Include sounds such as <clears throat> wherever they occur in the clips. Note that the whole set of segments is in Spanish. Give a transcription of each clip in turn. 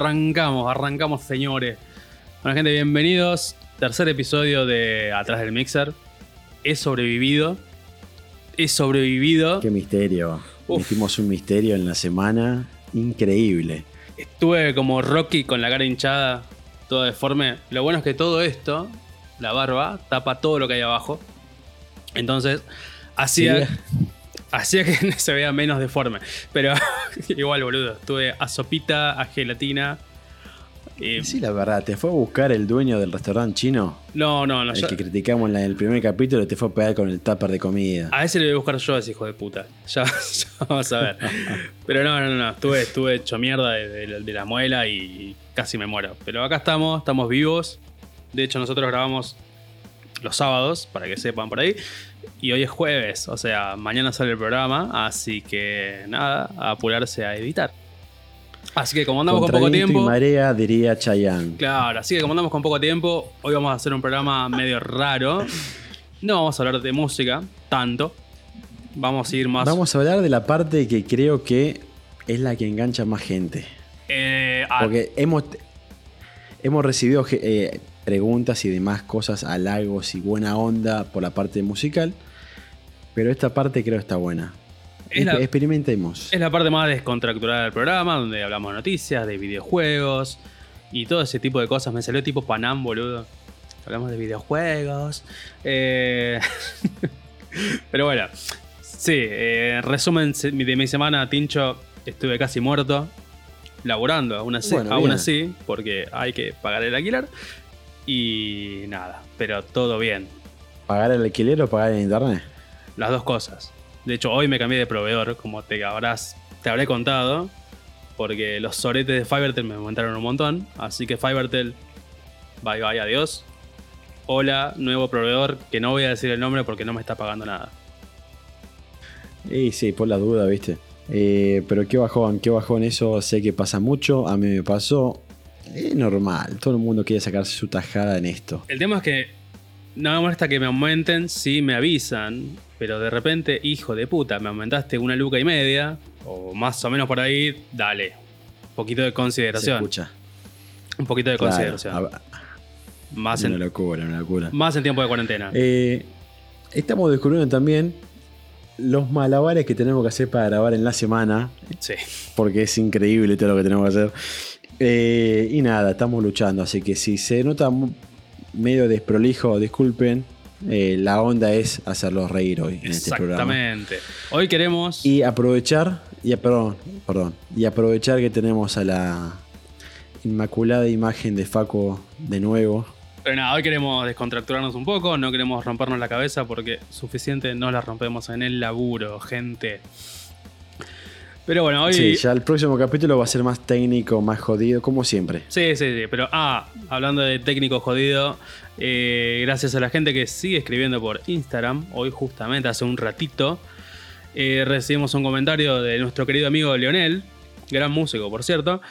Arrancamos, arrancamos, señores. Bueno, gente, bienvenidos. Tercer episodio de Atrás del Mixer. He sobrevivido. He sobrevivido. Qué misterio. Uf. Hicimos un misterio en la semana increíble. Estuve como Rocky con la cara hinchada, todo deforme. Lo bueno es que todo esto, la barba, tapa todo lo que hay abajo. Entonces, hacía, Sí. Hacía que <laughs> se vea menos deforme. Pero <laughs> igual, boludo. Estuve a sopita, a gelatina. y- Sí, la verdad, te fue a buscar el dueño del restaurante chino, no, no, no. el yo- que criticamos en el primer capítulo, te fue a pegar con el tupper de comida. a ese le voy a buscar yo a ese hijo de puta. <laughs> Ya, ya vamos a ver. Pero no, no, no. Estuve, estuve hecho mierda de, de- de la muela y casi me muero. Pero acá estamos, estamos vivos. De hecho, nosotros grabamos los sábados, para que sepan por ahí. Y hoy es jueves, o sea, mañana sale el programa. Así que nada, a apurarse a editar. Así que como andamos con poco tiempo. y marea, diría Chayanne. Claro, así que como andamos con poco tiempo, hoy vamos a hacer un programa medio raro. No vamos a hablar de música, tanto. Vamos a ir más. Vamos a hablar de la parte que creo que es la que engancha más gente. eh, Porque hemos, hemos recibido eh, preguntas y demás cosas, halagos y buena onda por la parte musical. Pero esta parte creo está buena. Es la- Experimentemos. Es la parte más descontracturada del programa, donde hablamos de noticias, de videojuegos y todo ese tipo de cosas. Me salió tipo Panam, boludo. Hablamos de videojuegos. Eh, <laughs> Pero bueno, sí, eh, en resumen de mi semana, Tincho, estuve casi muerto, laburando aún así, Bueno, aún así, porque hay que pagar el alquiler. Y nada, pero todo bien. ¿Pagar el alquiler o pagar el internet? Las dos cosas. De hecho, hoy me cambié de proveedor, como te habrás, te habré contado, porque los soretes de Fivertel me aumentaron un montón. Así que Fivertel, bye bye, adiós. Hola, nuevo proveedor, que no voy a decir el nombre porque no me está pagando nada. Y sí, por la duda, viste. Eh, pero qué bajón, qué bajón eso. Sé que pasa mucho, a mí me pasó. Es normal, todo el mundo quiere sacarse su tajada en esto. El tema es que no me molesta que me aumenten si me avisan, pero de repente, hijo de puta, me aumentaste una luca y media, o más o menos por ahí, dale. Un poquito de Se consideración. escucha. Un poquito de Claro, consideración. a- más, una en, locura, una locura. más en tiempo de cuarentena. Eh, estamos descubriendo también los malabares que tenemos que hacer para grabar en la semana, Sí. porque es increíble todo lo que tenemos que hacer. Eh, y nada, estamos luchando, así que si se nota medio desprolijo, disculpen. eh, la onda es hacerlos reír hoy en este programa. Exactamente. Hoy queremos. Y aprovechar, y, perdón, perdón, y aprovechar que tenemos a la inmaculada imagen de Faco de nuevo. Pero nada, hoy queremos descontracturarnos un poco, no queremos rompernos la cabeza porque suficiente no la rompemos en el laburo, gente. Pero bueno, hoy. Sí, ya el próximo capítulo va a ser más técnico, más jodido, como siempre. Sí, sí, sí, pero ah, hablando de técnico jodido, eh, gracias a la gente que sigue escribiendo por Instagram, hoy justamente hace un ratito, eh, recibimos un comentario de nuestro querido amigo Leonel, gran músico por cierto,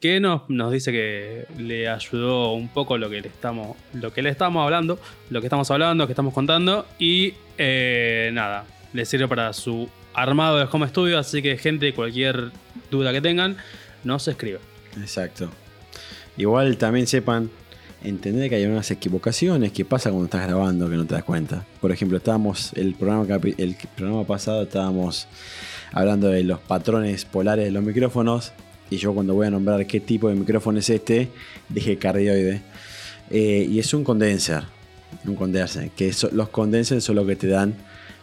que nos, nos dice que le ayudó un poco lo que le estamos, lo que le estamos hablando, lo que estamos hablando, que estamos contando, y eh, nada, le sirve para su armado de home studio, así que gente, cualquier duda que tengan, nos escribe. Exacto. Igual también sepan entender que hay unas equivocaciones que pasa cuando estás grabando que no te das cuenta. Por ejemplo, estábamos el programa el programa pasado estábamos hablando de los patrones polares de los micrófonos y yo cuando voy a nombrar qué tipo de micrófono es este dije cardioide Eh, y es un condenser, un condenser que los condensers son lo que te dan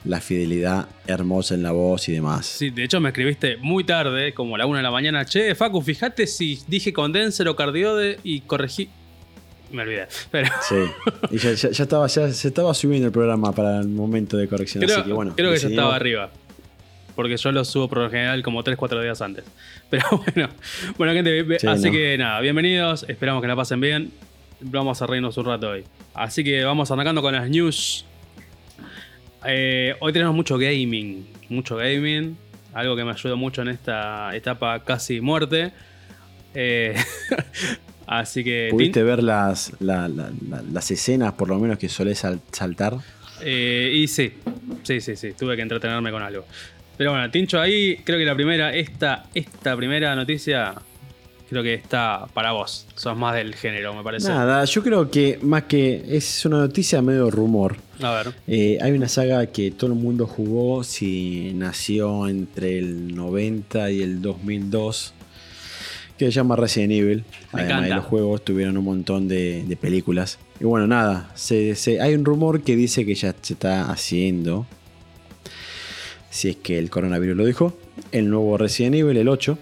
la fidelidad hermosa en la voz y demás. Sí, de hecho me escribiste muy tarde, como a la una de la mañana. Che, Facu, fíjate si dije condenser o cardiode y corregí. Me olvidé. Pero Sí, <laughs> y ya, ya- ya estaba, ya se estaba subiendo el programa para el momento de corrección. creo, así que bueno, creo que ya estaba arriba. Porque yo lo subo por lo general como 3-4 días antes. <laughs> Pero bueno, bueno gente, Sí, así no. que nada, bienvenidos. Esperamos que la pasen bien. Vamos a reírnos un rato hoy. Así que vamos arrancando con las news. Eh, hoy tenemos mucho gaming. Mucho gaming. Algo que me ayudó mucho en esta etapa casi muerte. Eh, <laughs> así que. ¿Pudiste ver las, la- la- la- las escenas, por lo menos, que solés sal- saltar? Eh, y sí, sí, sí, sí, tuve que entretenerme con algo. Pero bueno, Tincho, ahí creo que la primera, esta, esta primera noticia creo que está para vos. Sos más del género, me parece. Nada, yo creo que más que es una noticia medio rumor. A ver. Eh, hay una saga que todo el mundo jugó si nació entre el 90 y el 2002 que se llama Resident Evil. Me Además de los juegos, tuvieron un montón de, de películas. Y bueno, nada, se- se- hay un rumor que dice que ya se está haciendo, si es que el coronavirus lo dijo, el nuevo Resident Evil, el 8.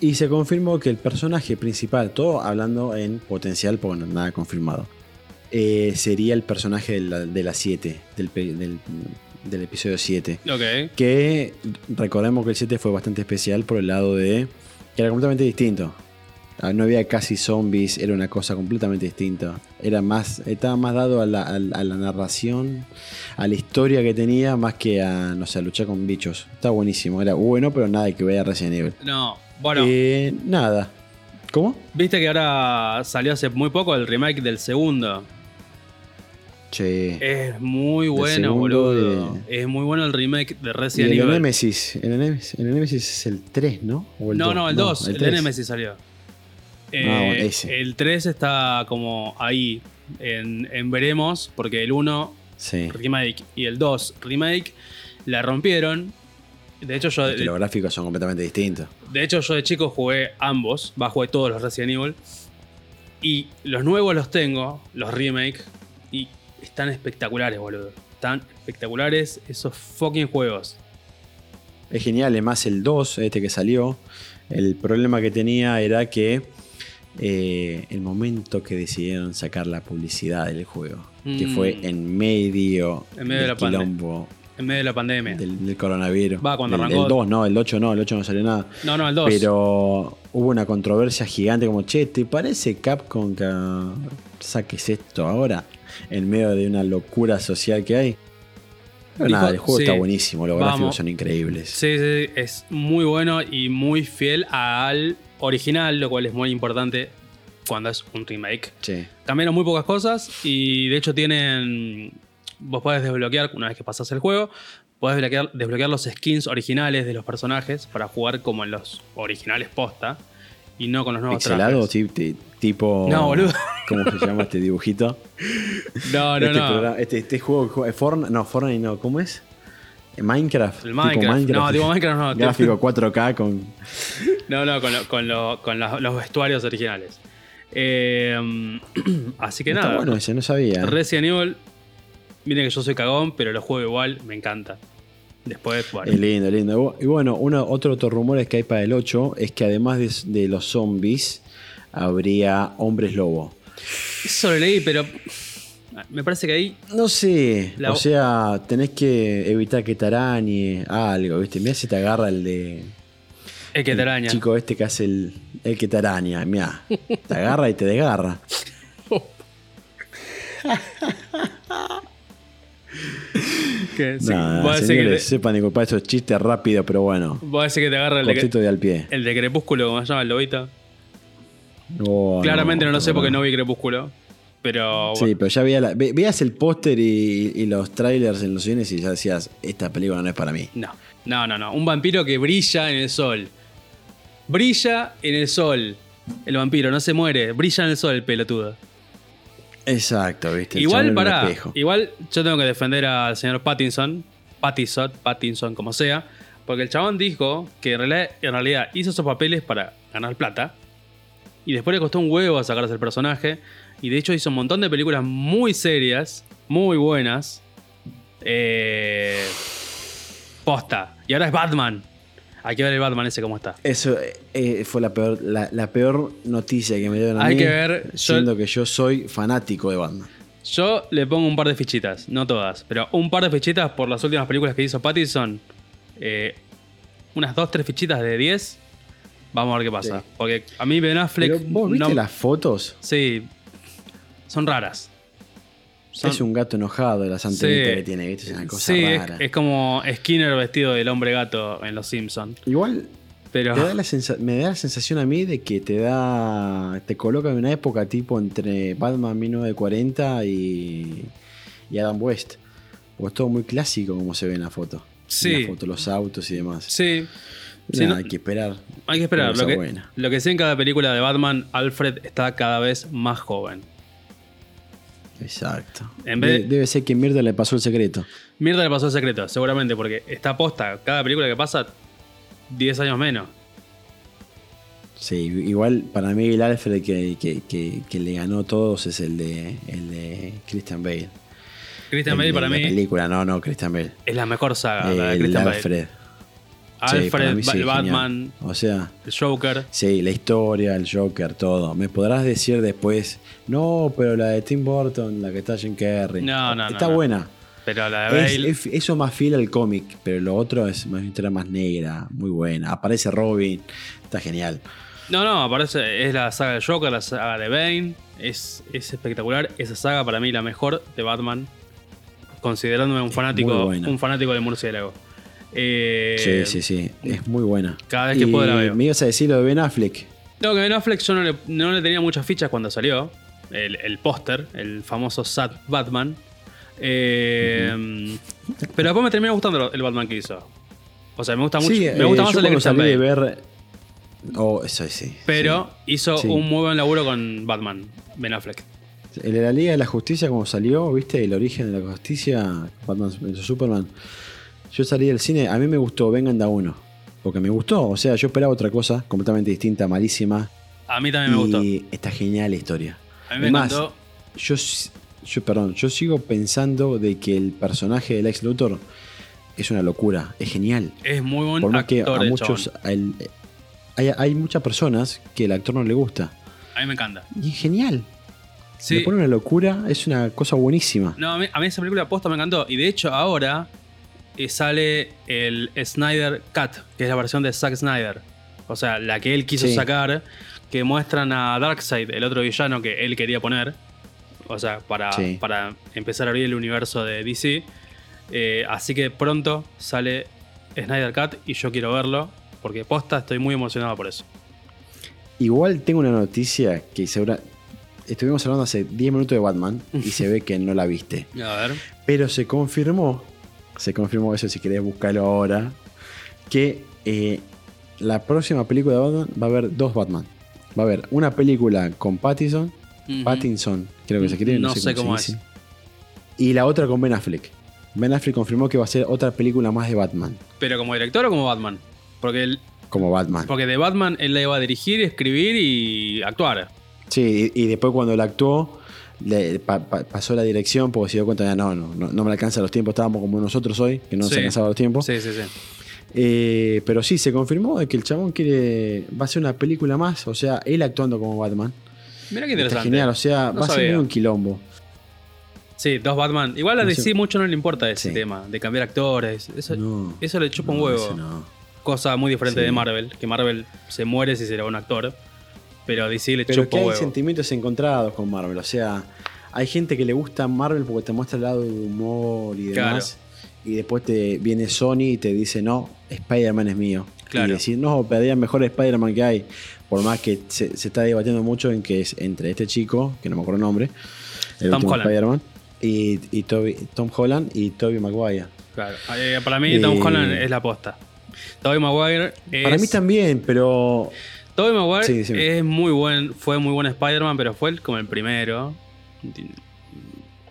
Y se confirmó que el personaje principal, todo hablando en potencial, porque no nada confirmado, eh, sería el personaje de la, de la 7, del, del- del episodio 7. Ok. Que recordemos que el 7 fue bastante especial por el lado de que era completamente distinto. Ah, No había casi zombies, era una cosa completamente distinta. Era más, estaba más dado a la, a la- a la narración, a la historia que tenía, más que a, no sé, a luchar con bichos. Está buenísimo, era bueno, pero nada que vea Resident Evil. No, bueno, Eh, nada. ¿Cómo? viste que ahora salió hace muy poco el remake del segundo. Es muy bueno, boludo. Es muy bueno el remake de Resident el Evil. Nemesis, el Nemesis, el Nemesis es el 3, ¿no? ¿O no, dos? no, el 2, el, de 3. Nemesis salió. Eh, Ah, bueno, ese. El 3 está como ahí, en, en veremos, porque el 1 Sí. remake y el 2 remake la rompieron. De hecho, yo Es que los gráficos son completamente distintos. De hecho, yo de chico jugué ambos, va, jugué todos los Resident Evil. Y los nuevos los tengo, los remake, y están espectaculares, boludo. Están espectaculares esos fucking juegos. Es genial, además el 2, este que salió, el problema que tenía era que eh, el momento que decidieron sacar la publicidad del juego, que Mm. fue en medio, En medio de del la pandemia. quilombo En medio de la pandemia. del, del coronavirus. Va, cuando Del- arrancó. El 2 no, el 8 no, el 8 no salió nada. No, no, el 2. Pero hubo una controversia gigante como, che, ¿te parece Capcom que saques esto ahora? En medio de una locura social que hay. Pero Dijo, nada, el juego sí, está buenísimo, los vamos. gráficos son increíbles. Sí, sí, es muy bueno y muy fiel al original, lo cual es muy importante cuando es un remake. Sí. Cambiaron muy pocas cosas y de hecho tienen. Vos podés desbloquear, una vez que pasás el juego, podés desbloquear, desbloquear los skins originales de los personajes para jugar como en los originales posta y no con los nuevos Pixelado, trajes. ti- tipo. No, boludo. ¿Cómo se llama este dibujito? No, no, este, no. programa- este, este juego, que juega- Fortnite, no, Fortnite no, ¿cómo es? Minecraft. El tipo Minecraft. No, tipo Minecraft no. Gráfico 4K con. No, no, con, lo- con, lo- con los vestuarios originales. Eh, <clears throat> así que Está nada. bueno ese, no sabía. Resident Evil, miren que yo soy cagón, pero lo juego igual, me encanta. Después, bueno. Es lindo, lindo. Y bueno, uno, otro, otro rumor es que hay para el 8 es que además de, de los zombies, habría hombres lobo. Eso lo leí, pero me parece que ahí No sé, La- o sea, tenés que evitar que te arañe algo, ¿viste? Mira si te agarra el de. es que te el araña. chico este que hace el, el que te araña, mira. Te agarra y te desgarra. <laughs> Que, sí, Nada, decís que señores, te, sepan disculpar esos chistes rápidos, pero bueno. vos decís que te agarra el de, de al pie. el de Crepúsculo, como se llama el lobito. Oh, Claramente no, lo sé porque no vi Crepúsculo. Pero Sí, pero ya veía la- ve- veías el póster y, y los trailers en los cines y ya decías, esta película no es para mí. no, no, no, no. Un vampiro que brilla en el sol. Brilla en el sol. El vampiro no se muere, brilla en el sol el pelotudo. Exacto, viste. Igual, para. Igual yo tengo que defender al señor Pattinson. Pattinson, Pattinson, como sea. Porque el chabón dijo que en realidad, en realidad hizo esos papeles para ganar plata. Y después le costó un huevo sacarse el personaje. Y de hecho hizo un montón de películas muy serias, muy buenas. Eh, posta. Y ahora es Batman. Hay que ver el Batman ese cómo está. Eso eh, fue la peor, la, la peor noticia que me dieron a Hay mí. que ver, yo- Siendo que yo soy fanático de Batman. Yo le pongo un par de fichitas, no todas, pero un par de fichitas por las últimas películas que hizo Pattinson. Eh, unas dos, tres fichitas de 10. Vamos a ver qué pasa. Sí. Porque a mí Ben Affleck. Pero vos viste no- las fotos. Sí. Son raras. Son- Es un gato enojado de las antenitas Sí. que tiene, ¿viste? Es una cosa sí, es, rara. es como Skinner vestido del hombre gato en Los Simpsons. Igual Pero. te da la sensa- me da la sensación a mí de que te da. te coloca en una época tipo entre Batman 1940 y, y Adam West. Porque es todo muy clásico como se ve en la foto. Sí. En la foto, los autos y demás. Sí. Sí, Nada, no- hay que esperar. Hay que esperar. Lo que, buena. lo que sé en cada película de Batman, Alfred está cada vez más joven. Exacto. En vez de- De- Debe ser que Mierda le pasó el secreto. Mierda le pasó el secreto, seguramente, porque está posta. Cada película que pasa, 10 años menos. Sí, igual para mí el Alfred que, que, que, que le ganó todos es el de, el de Christian Bale. Christian El Bale para la mí película, no, no, Christian Bale. es la mejor saga. la de el Christian Bale. Alfred. Sí, genial. Batman, O sea, el Joker. sí, la historia, el Joker, todo. Me podrás decir después, no, pero la de Tim Burton, la que está Jim Carrey. No, no, Está no. buena. Pero la de Bale. es- eso más fiel al cómic, pero lo otro es más una historia más negra, muy buena. Aparece Robin, está genial. No, no, aparece. Es la saga del Joker, la saga de Bane. Es, es espectacular. Esa saga para mí la mejor de Batman. Considerándome un fanático, un fanático de murciélago. Eh, Sí, sí, sí, es muy buena. cada vez que puedo la veo. Me ibas a decir lo de Ben Affleck. No, que Ben Affleck yo no le, no le tenía muchas fichas cuando salió. El, el póster, el famoso Sad Batman. Eh, Pero después me terminó gustando el Batman que hizo. O sea, me gusta mucho. Sí, me eh, gusta yo más el de cuando Christian salí de ver. Oh, eso sí. Pero hizo Sí. un muy buen laburo con Batman, Ben Affleck. El de la Liga de la Justicia, como salió, ¿viste? El origen de la justicia, Batman Superman. Yo salí del cine, a mí me gustó Vengan da uno. Porque me gustó, o sea, yo esperaba otra cosa, completamente distinta, malísima. A mí también me gustó. y está genial la historia. A mí me Además, encantó. yo, perdón, yo sigo pensando de que el personaje del ex Luthor es una locura, es genial. Es muy buen Por más que actor a el muchos, a él- hay, hay muchas personas que el actor no le gusta. A mí me encanta. Y es genial. Sí. Le pone una locura, es una cosa buenísima. No, a mí, a mí esa película posta me encantó. Y de hecho, ahora eh, sale el Snyder Cut, que es la versión de Zack Snyder. O sea, la que él quiso Sí. sacar, que muestran a Darkseid, el otro villano que él quería poner. O sea, para, Sí. para empezar a abrir el universo de DC. Eh, así que pronto sale Snyder Cut y yo quiero verlo. Porque posta estoy muy emocionado por eso. Igual tengo una noticia que segura. Estuvimos hablando hace 10 minutos de Batman y se <laughs> ve que no la viste. A ver. Pero se confirmó, se confirmó eso si querés buscarlo ahora, que eh, la próxima película de Batman va a haber dos Batman. Va a haber una película con Pattinson, Ujú. Pattinson, creo que se escribe, no, No sé, cómo, se es. dice. Y la otra con Ben Affleck. Ben Affleck confirmó que va a ser otra película más de Batman, ¿Pero como director o como Batman? Porque, él- como Batman. porque de Batman él la iba a dirigir, escribir y actuar. Sí, y, y después cuando él actuó, le pa- pa- pasó la dirección porque se dio cuenta de no, no, no, no me alcanza los tiempos, estábamos como nosotros hoy, que no nos Sí. alcanzaba los tiempos. Sí, sí, sí. Eh, pero sí, se confirmó de que el chabón quiere. Va a ser una película más. O sea, él actuando como Batman. Mira qué Está interesante. genial. O sea, No va a ser un quilombo. Sí, dos Batman. Igual a No DC sé. mucho no le importa ese Sí. tema, de cambiar actores. Eso, No. eso le chupa un huevo. Cosa muy diferente Sí. de Marvel, que Marvel se muere si será un actor. Pero a DC le Pero chupa que hay huevo. sentimientos encontrados con Marvel. O sea, hay gente que le gusta Marvel porque te muestra el lado de humor y demás. Y después te viene Sony y te dice, no, Spider-Man es mío. Claro. Y decir, no, perdía el mejor Spider-Man que hay. Por más que se, se está debatiendo mucho en que es entre este chico, que no me acuerdo el nombre, el Tom Holland. Spider-Man, y, y Toby- Tom Holland y Tobey Maguire. Claro. Eh, para mí, Tom Eh, Holland es la posta. Tobey Maguire es. Para mí también, pero Tobey Maguire Sí, es muy buen, fue muy buen Spider-Man, pero fue como el primero.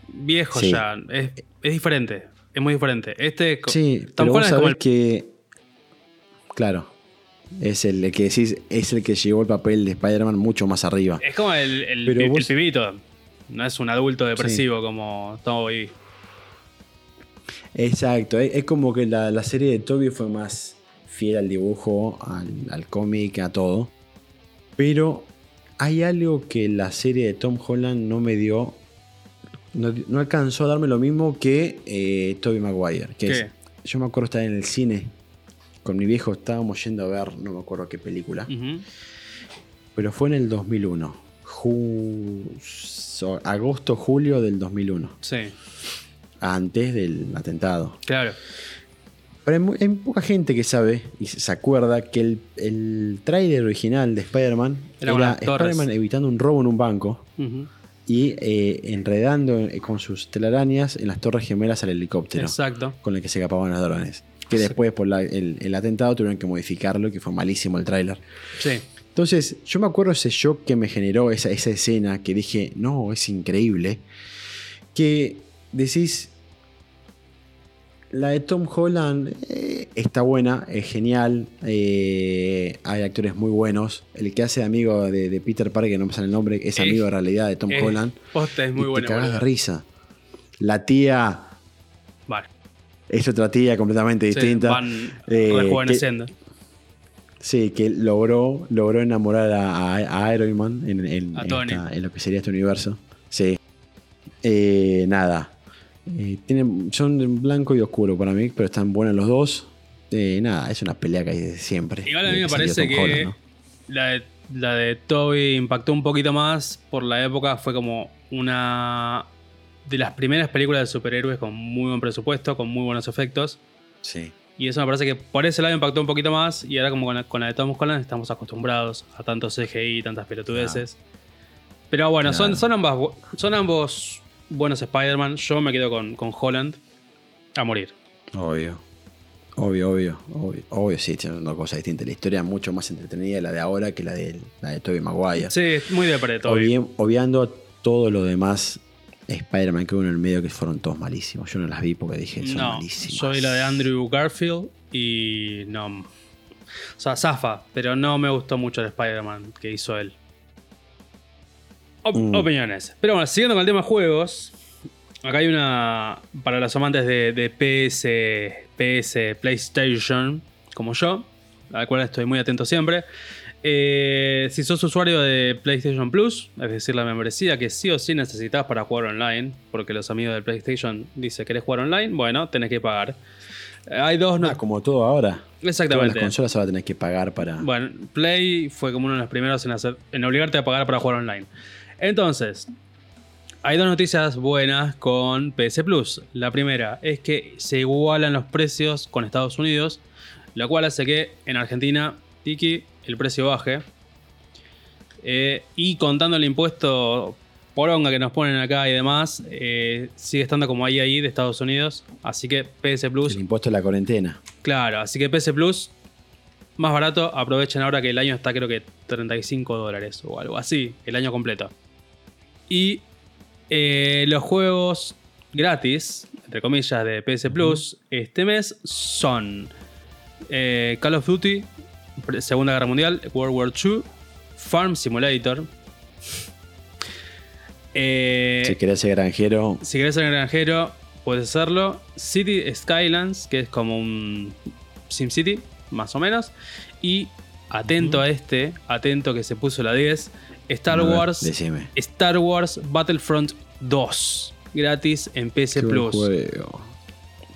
Viejo Sí. ya. Es, es diferente. Es muy diferente. Este sí, Tom pero vos es como sabés el. que. Claro. Es el que decís, es el que llevó el papel de Spider-Man mucho más arriba. Es como el, el, pibito. No es un adulto depresivo como Toby. Exacto, es, es como que la, la serie de Toby fue más fiel al dibujo, al, al cómic, a todo. Pero hay algo que la serie de Tom Holland no me dio. No, no alcanzó a darme lo mismo que eh, Toby Maguire. Que es- ¿Qué? yo me acuerdo estar en el cine con mi viejo, estábamos yendo a ver, no me acuerdo qué película. Pero fue en el 2001. Ju- so- agosto, julio del 2001. Sí, Antes del atentado. claro. Pero hay, poca gente que sabe y se acuerda que el, el tráiler original de Spider-Man Era era. Spider-Man evitando un robo en un banco y eh, enredando eh, con sus telarañas en las torres gemelas al helicóptero Exacto. con el que se escapaban los drones. Que después, por la- el, el atentado, tuvieron que modificarlo, que fue malísimo el tráiler. Sí. Entonces, yo me acuerdo ese shock que me generó esa, esa escena que dije, no, es increíble. Que decís, la de Tom Holland eh, está buena, es genial, eh, hay actores muy buenos. El que hace amigo de, de Peter Parker, que no me sale el nombre, es amigo de realidad de Tom Holland. posta, es muy y bueno. te cagas de risa. La tía Vale. es otra tía completamente Sí, distinta. van Eh, rejuveneciendo. Sí, que logró, logró enamorar a, a- a Iron Man en, en- A en Tony. esta- en lo que sería este universo. Sí. Eh, nada. Eh, tienen, son blanco y oscuro para mí, pero están buenos los dos. Eh, nada, es una pelea que hay desde siempre. Igual a mí me parece que Holland, ¿no? la, de, la de Toby impactó un poquito más por la época. Fue como una de las primeras películas de superhéroes con muy buen presupuesto, con muy buenos efectos. Sí. Y eso me parece que por ese lado impactó un poquito más. Y ahora, como con la, con la de Tom Holland, estamos acostumbrados a tanto CGI, tantas pelotudeces. Pero bueno, son, Claro. son, ambas, son ambos buenos Spider-Man. Yo me quedo con, con Holland a morir. Obvio. Obvio, obvio, obvio, obvio, sí, son dos cosas distintas. La historia es mucho más entretenida la de ahora que la de, la de Tobey Maguire. Sí, es muy de pre. Obvi- obviando todo lo demás Spider-Man que hubo en el medio que fueron todos malísimos. Yo no las vi porque dije, son No, malísimas. soy la de Andrew Garfield y no. O sea, zafa, pero no me gustó mucho el Spider-Man que hizo él. Op- Mm. Opiniones. Pero bueno, siguiendo con el tema juegos. Acá hay una. Para los amantes de, de PS, PS, PlayStation, como yo, a la cual estoy muy atento siempre. Eh, si sos usuario de PlayStation Plus, es decir, la membresía que sí o sí necesitas para jugar online, porque los amigos de PlayStation dicen querés jugar online, bueno, tenés que pagar. Eh, Hay dos. no- Ah, como todo ahora. Todas las Exactamente. consolas ahora tenés que pagar para. Bueno, Play fue como uno de los primeros en, hacer, en obligarte a pagar para jugar online. Entonces, hay dos noticias buenas con PS Plus. La primera es que se igualan los precios con Estados Unidos, lo cual hace que en Argentina, Tiki, el precio baje. Eh, y contando el impuesto poronga que nos ponen acá y demás, eh, sigue estando como ahí ahí de Estados Unidos. Así que PS Plus el impuesto de la cuarentena. Claro, así que PS Plus, más barato, aprovechen ahora que el año está creo que 35 dólares o algo así, el año completo. Y eh, los juegos gratis, entre comillas, de PS Plus este mes son eh, Call of Duty, Segunda Guerra Mundial, World War II, Farm Simulator. Eh, si querés ser granjero, si querés ser granjero, puedes hacerlo. City Skylands, que es como un SimCity, más o menos. Y atento a este, atento que se puso la 10, Star ver, Wars. decime. Star Wars Battlefront 2. Gratis en Qué buen Plus. juego.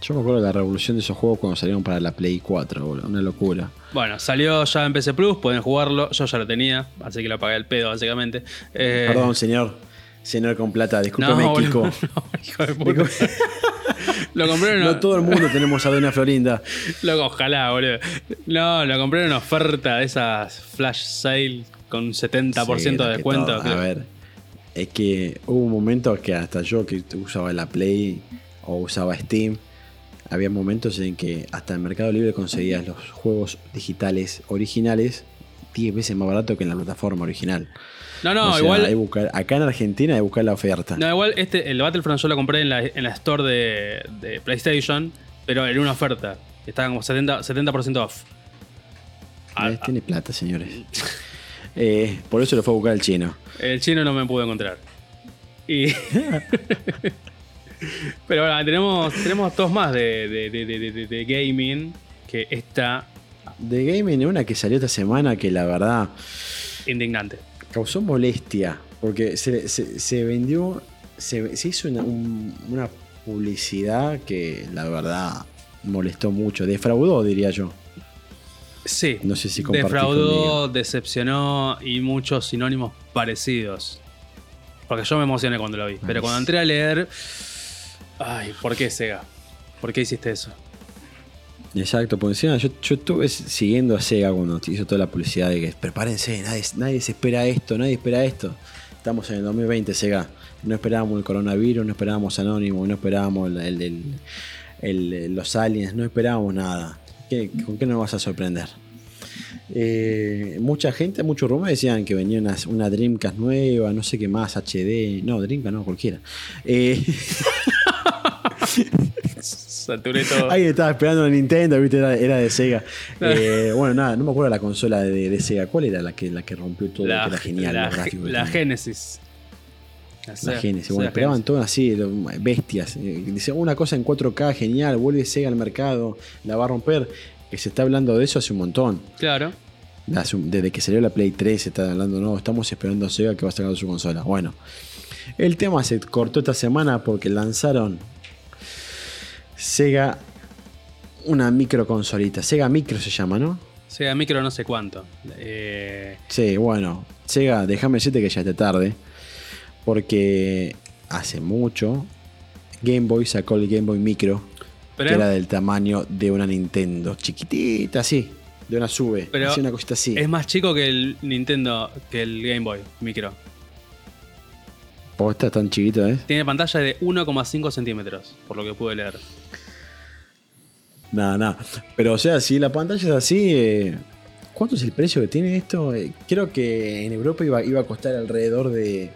Yo me acuerdo de la revolución de esos juegos cuando salieron para la Play 4, boludo. Una locura. Bueno, salió ya en PC Plus, pueden jugarlo. Yo ya lo tenía, así que lo pagué el pedo, básicamente. Eh, Perdón, señor. Señor con plata, discúlpeme, no, Kiko. <laughs> no, hijo de puta. <laughs> lo No todo el mundo tenemos a Doña Florinda. Loco, ojalá, boludo. No, lo compré en una oferta de esas flash sale con un 70% Sí, de descuento. todo. A ver, es que hubo un momento que hasta yo que usaba la Play o usaba Steam, había momentos en que hasta en Mercado Libre conseguías los juegos digitales originales 10 veces más barato que en la plataforma original. No, no, O sea, igual. buscar- acá en Argentina hay que buscar la oferta. No, igual este, el Battlefront yo lo compré en la, en la store de, de PlayStation, pero en una oferta. Estaba como 70%, 70 off. Ah, Eh, Tiene plata, señores. <laughs> Eh, por eso lo fue a buscar el chino. El chino no me pudo encontrar. Y. <laughs> Pero bueno, tenemos, tenemos dos más de, de- de- de- gaming. Que está De Gaming, una que salió esta semana que la verdad indignante. causó molestia. Porque se, se- se vendió, se, se hizo una, un- una publicidad que la verdad molestó mucho. Defraudó, diría yo. Sí. No sé si Defraudó, decepcionó y muchos sinónimos parecidos. Porque yo me emocioné cuando lo vi. Pero cuando entré a leer. Ay, ¿por qué Sega? ¿Por qué hiciste eso? Exacto, encima yo, yo estuve siguiendo a Sega cuando hizo toda la publicidad de que prepárense, nadie, nadie se espera esto, nadie espera esto. Estamos en el 2020, Sega. No esperábamos el coronavirus, no esperábamos Anónimo, no esperábamos el, el- el- el- los aliens, no esperábamos nada. ¿Qué- ¿Con qué nos vas a sorprender? Eh, mucha gente, muchos rumores decían que venía una, una Dreamcast nueva, no sé qué más, HD. No, Dreamcast no, cualquiera. Eh, <laughs> Saturé todo. Alguien estaba esperando la Nintendo, ¿viste? Era, era de Sega. Eh, bueno, nada, no me acuerdo la consola de, de Sega. ¿Cuál era la que, la que rompió todo? la, que era genial. la, Genesis. Sega Bueno, esperaban todo así, bestias. Eh, Dice, una cosa en 4K, genial, vuelve Sega al mercado, la va a romper. Que se está hablando de eso hace un montón. Claro. Desde que salió la Play 3 se está hablando, no, estamos esperando a Sega que va a sacar su consola. Bueno, el tema se cortó esta semana porque lanzaron Sega una micro consolita. Sega Micro se llama, ¿no? Sega Micro no sé cuánto. Eh, Sí, bueno, Sega, déjame decirte que ya está tarde. Porque hace mucho Game Boy sacó el Game Boy Micro, pero que era del tamaño de una Nintendo, chiquitita así, de una sube, Pero así una cosita así. es más chico que el Nintendo, que el Game Boy Micro. ¿Vos estás tan chiquito, eh? Tiene pantalla de 1,5 centímetros, por lo que pude leer. Nada, nada. Pero o sea, si la pantalla es así, eh, ¿cuánto es el precio que tiene esto? Eh, creo que en Europa iba, iba a costar alrededor de,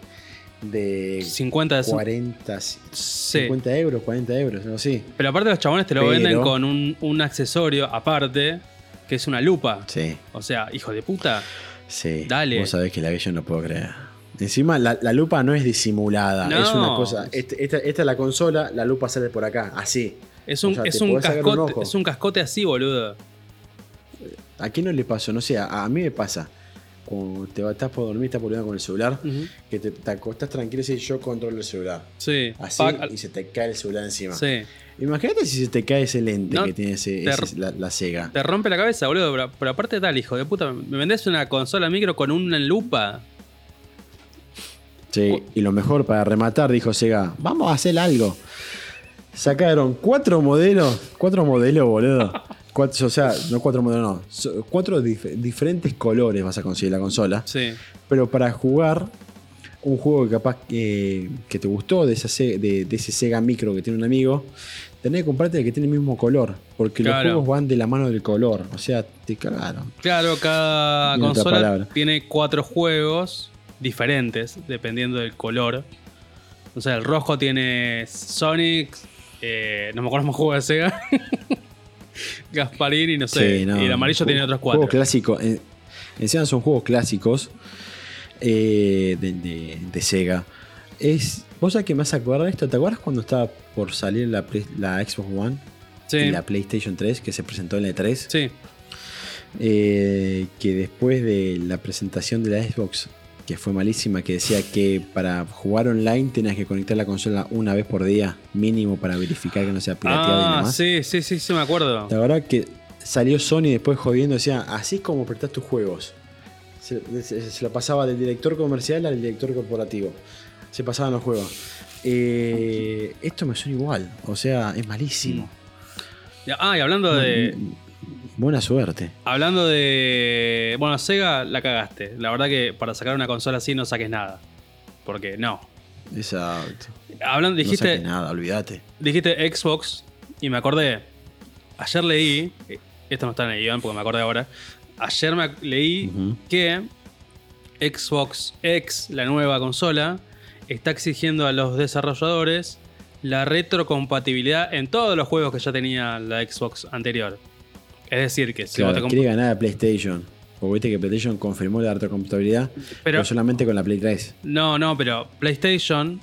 de 50 de 40, Sí. 50 euros, 40 euros, no sé. Pero aparte los chabones te lo Pero- venden con un, un accesorio aparte, que es una lupa. Sí, O sea, hijo de puta. sí. Dale. Vos sabés que la que yo no puedo creer. Encima, la, la lupa no es disimulada, No. es una cosa. este- esta, esta es la consola, la lupa sale por acá, así. Es un, O sea, es un cascote, es un cascote así, boludo. ¿A quién no le pasó? No sé, a, a mí me pasa. Cuando te estás por dormir, estás por con el celular, que te, te acostás tranquilo y dices, yo controlo el celular. Sí. Así Pac- y se te cae el celular encima. sí. Imagínate si se te cae ese lente No, que tiene ese- la, la Sega. Te rompe la cabeza, boludo. Pero, pero aparte tal, hijo de puta. Me vendés una consola micro con una lupa. Sí, y lo mejor para rematar, dijo Sega, vamos a hacer algo. Sacaron cuatro modelos, cuatro modelos, boludo. Cuatro, o sea, no cuatro modelos, no. Cuatro dif- diferentes colores vas a conseguir la consola. Sí. Pero para jugar un juego que capaz que, que te gustó de, esa de, de ese Sega Micro que tiene un amigo, tenés que comprarte el que tiene el mismo color. Porque Claro. los juegos van de la mano del color. O sea, te cagaron. Claro, cada consola tiene cuatro juegos diferentes, dependiendo del color. O sea, el rojo tiene Sonic, eh, no me acuerdo más juego de Sega. <laughs> Gasparín y no sé. Sí, no, y el amarillo tiene otros Juegos cuatro. clásicos. en- encima son juegos clásicos eh, de, de- de Sega. Es, ¿Vos sabés que me hace acordar esto? ¿Te acuerdas cuando estaba por salir la Xbox One Sí, y la PlayStation 3 que se presentó en la E3? sí, Eh, que después de la presentación de la Xbox, que fue malísima, que decía que para jugar online tenías que conectar la consola una vez por día, mínimo para verificar que no sea pirateada y Ah, demás. sí, sí, sí, sí, me acuerdo. La verdad que salió Sony después jodiendo, decía, así es como prestás tus juegos. Se, se- se lo pasaba del director comercial al director corporativo. Se pasaban los juegos. Eh, esto me suena igual, o sea, es malísimo. Ya- Ah, y hablando de. Buena suerte. Hablando de. Bueno, Sega la cagaste. La verdad que para sacar una consola así no saques nada. Porque no. Exacto. Hablando, No dijiste, saques nada, olvídate. dijiste Xbox y me acordé. Ayer leí. Esto no está en el guion porque me acordé ahora. Ayer me leí que Xbox X, la nueva consola, está exigiendo a los desarrolladores la retrocompatibilidad en todos los juegos que ya tenía la Xbox anterior. Es decir, que si Claro, vos te quiere ganar a PlayStation. Porque viste que PlayStation confirmó la retrocompatibilidad, pero, Pero- solamente con la Play 3. No, no, pero PlayStation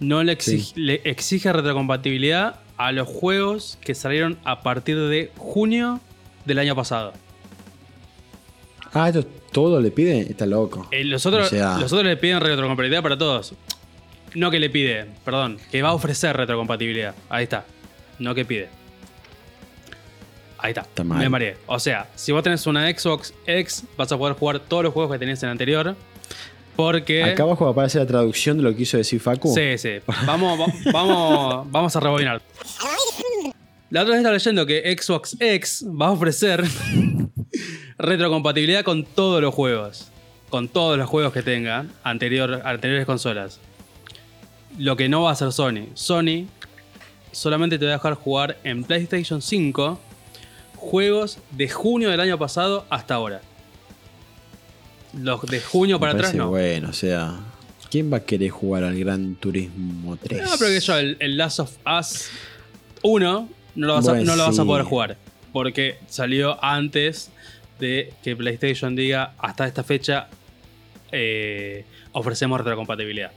no le exige, le exige retrocompatibilidad a los juegos que salieron a partir de junio del año pasado. Ah, esto todo le pide, está loco. Eh, los, otros, O sea- los otros le piden retrocompatibilidad para todos. No que le pide, perdón, que va a ofrecer retrocompatibilidad. Ahí está. No que pide. Ahí está. Me mareé. O sea, si vos tenés una Xbox X, vas a poder jugar todos los juegos que tenías en el anterior. Porque. Acá abajo aparece la traducción de lo que quiso decir Facu. Sí, sí. Vamos, va- <laughs> vamos, vamos a rebobinar. La otra vez estaba leyendo que Xbox X va a ofrecer <laughs> retrocompatibilidad con todos los juegos. Con todos los juegos que tenga anterior, anteriores consolas. Lo que no va a hacer Sony. Sony solamente te va a dejar jugar en PlayStation 5 juegos de junio del año pasado hasta ahora. Los de junio para atrás no. Bueno, o sea, ¿quién va a querer jugar al Gran Turismo 3? No, pero que yo, el, el Last of Us 1 no lo vas, a, Bueno, no lo vas a sí. poder jugar. Porque salió antes de que PlayStation diga hasta esta fecha eh, ofrecemos retrocompatibilidad.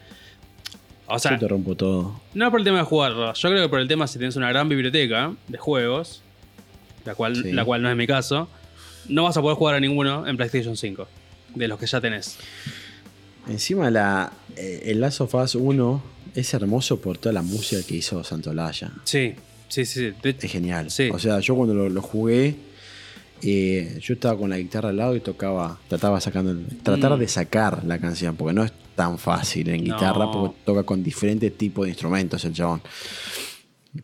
O sea, Yo te rompo todo. no por el tema de jugarlo. Yo creo que por el tema si tienes una gran biblioteca de juegos, la cual, Sí. la cual no es mi caso, no vas a poder jugar a ninguno en PlayStation 5. De los que ya tenés. Encima la, eh, el Last of Us 1 es hermoso por toda la música que hizo Santolaya. Sí, sí, sí. De- Es genial. Sí. O sea, yo cuando lo, lo jugué, eh, yo estaba con la guitarra al lado y tocaba, trataba sacando, tratar Mm. de sacar la canción, porque no es tan fácil en No. guitarra, porque toca con diferentes tipos de instrumentos el chabón.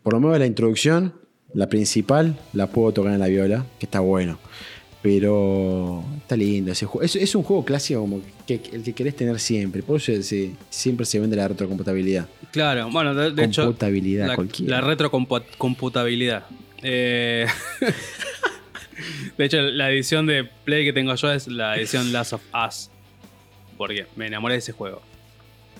Por lo menos la introducción, la principal, la puedo tocar en la viola, que está bueno. Pero está lindo ese juego. Es, es un juego clásico como que, que- el que querés tener siempre. Por eso se- siempre se vende la retrocompatibilidad. Claro, bueno, de, de hecho. La, cualquiera. la retrocomputabilidad. Eh, <laughs> de hecho, la edición de Play que tengo yo es la edición Last of Us. Porque me enamoré de ese juego.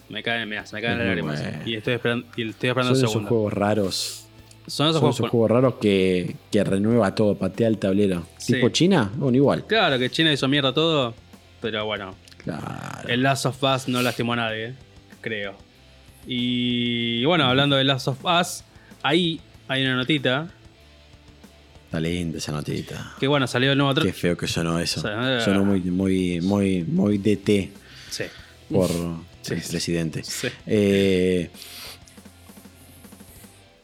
Me caen, me, me caen las lágrimas. bueno. Y estoy esperando, y estoy esperando Son un esos juegos raros. Son esos Son juegos. esos juegos raros que, que renueva todo, patea el tablero. Sí. Tipo China, bueno, igual. Claro que China hizo mierda todo. Pero bueno, Claro. el Last of Us no lastimó a nadie, creo. Y bueno, hablando de Last of Us, ahí hay una notita. Está linda esa notita. Que bueno, salió el nuevo Qué trailer. feo que sonó eso. O sea, Sonó muy, muy, muy, muy DT Sí. por Sí, el sí. presidente. Sí. Eh,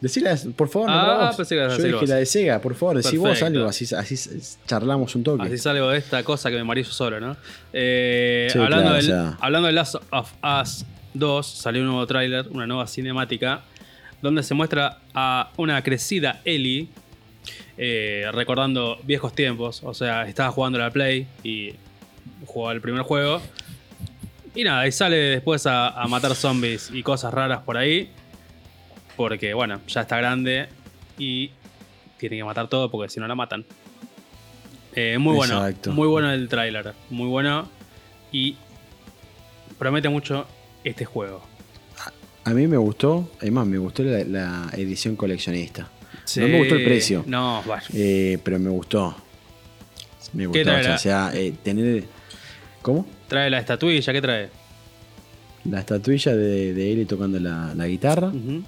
Decila, por favor, Ah, vos. a Yo dije vos. la de Sega, por favor, decí vos Perfecto. algo, así, así charlamos un toque. Así salgo de esta cosa que me marillo solo, ¿no? Eh, Sí, hablando, claro, del, o sea. hablando de Last of Us 2, salió un nuevo tráiler, una nueva cinemática, donde se muestra a una crecida Ellie, eh, recordando viejos tiempos. O sea, estaba jugando la Play y jugaba el primer juego. Y nada, y sale después a, a matar zombies y cosas raras por ahí. Porque, bueno, ya está grande y tiene que matar todo porque si no la matan. Eh, muy bueno, muy bueno el tráiler, muy bueno y promete mucho este juego. A mí me gustó, además me gustó la, la edición coleccionista. Sí, No me gustó el precio. No, vaya. Eh, pero me gustó. Me ¿Qué gustó. trae O sea, la- eh, tener. ¿Cómo? Trae la estatuilla, ¿qué trae? La estatuilla de, de Eli tocando la, la guitarra. Ujú,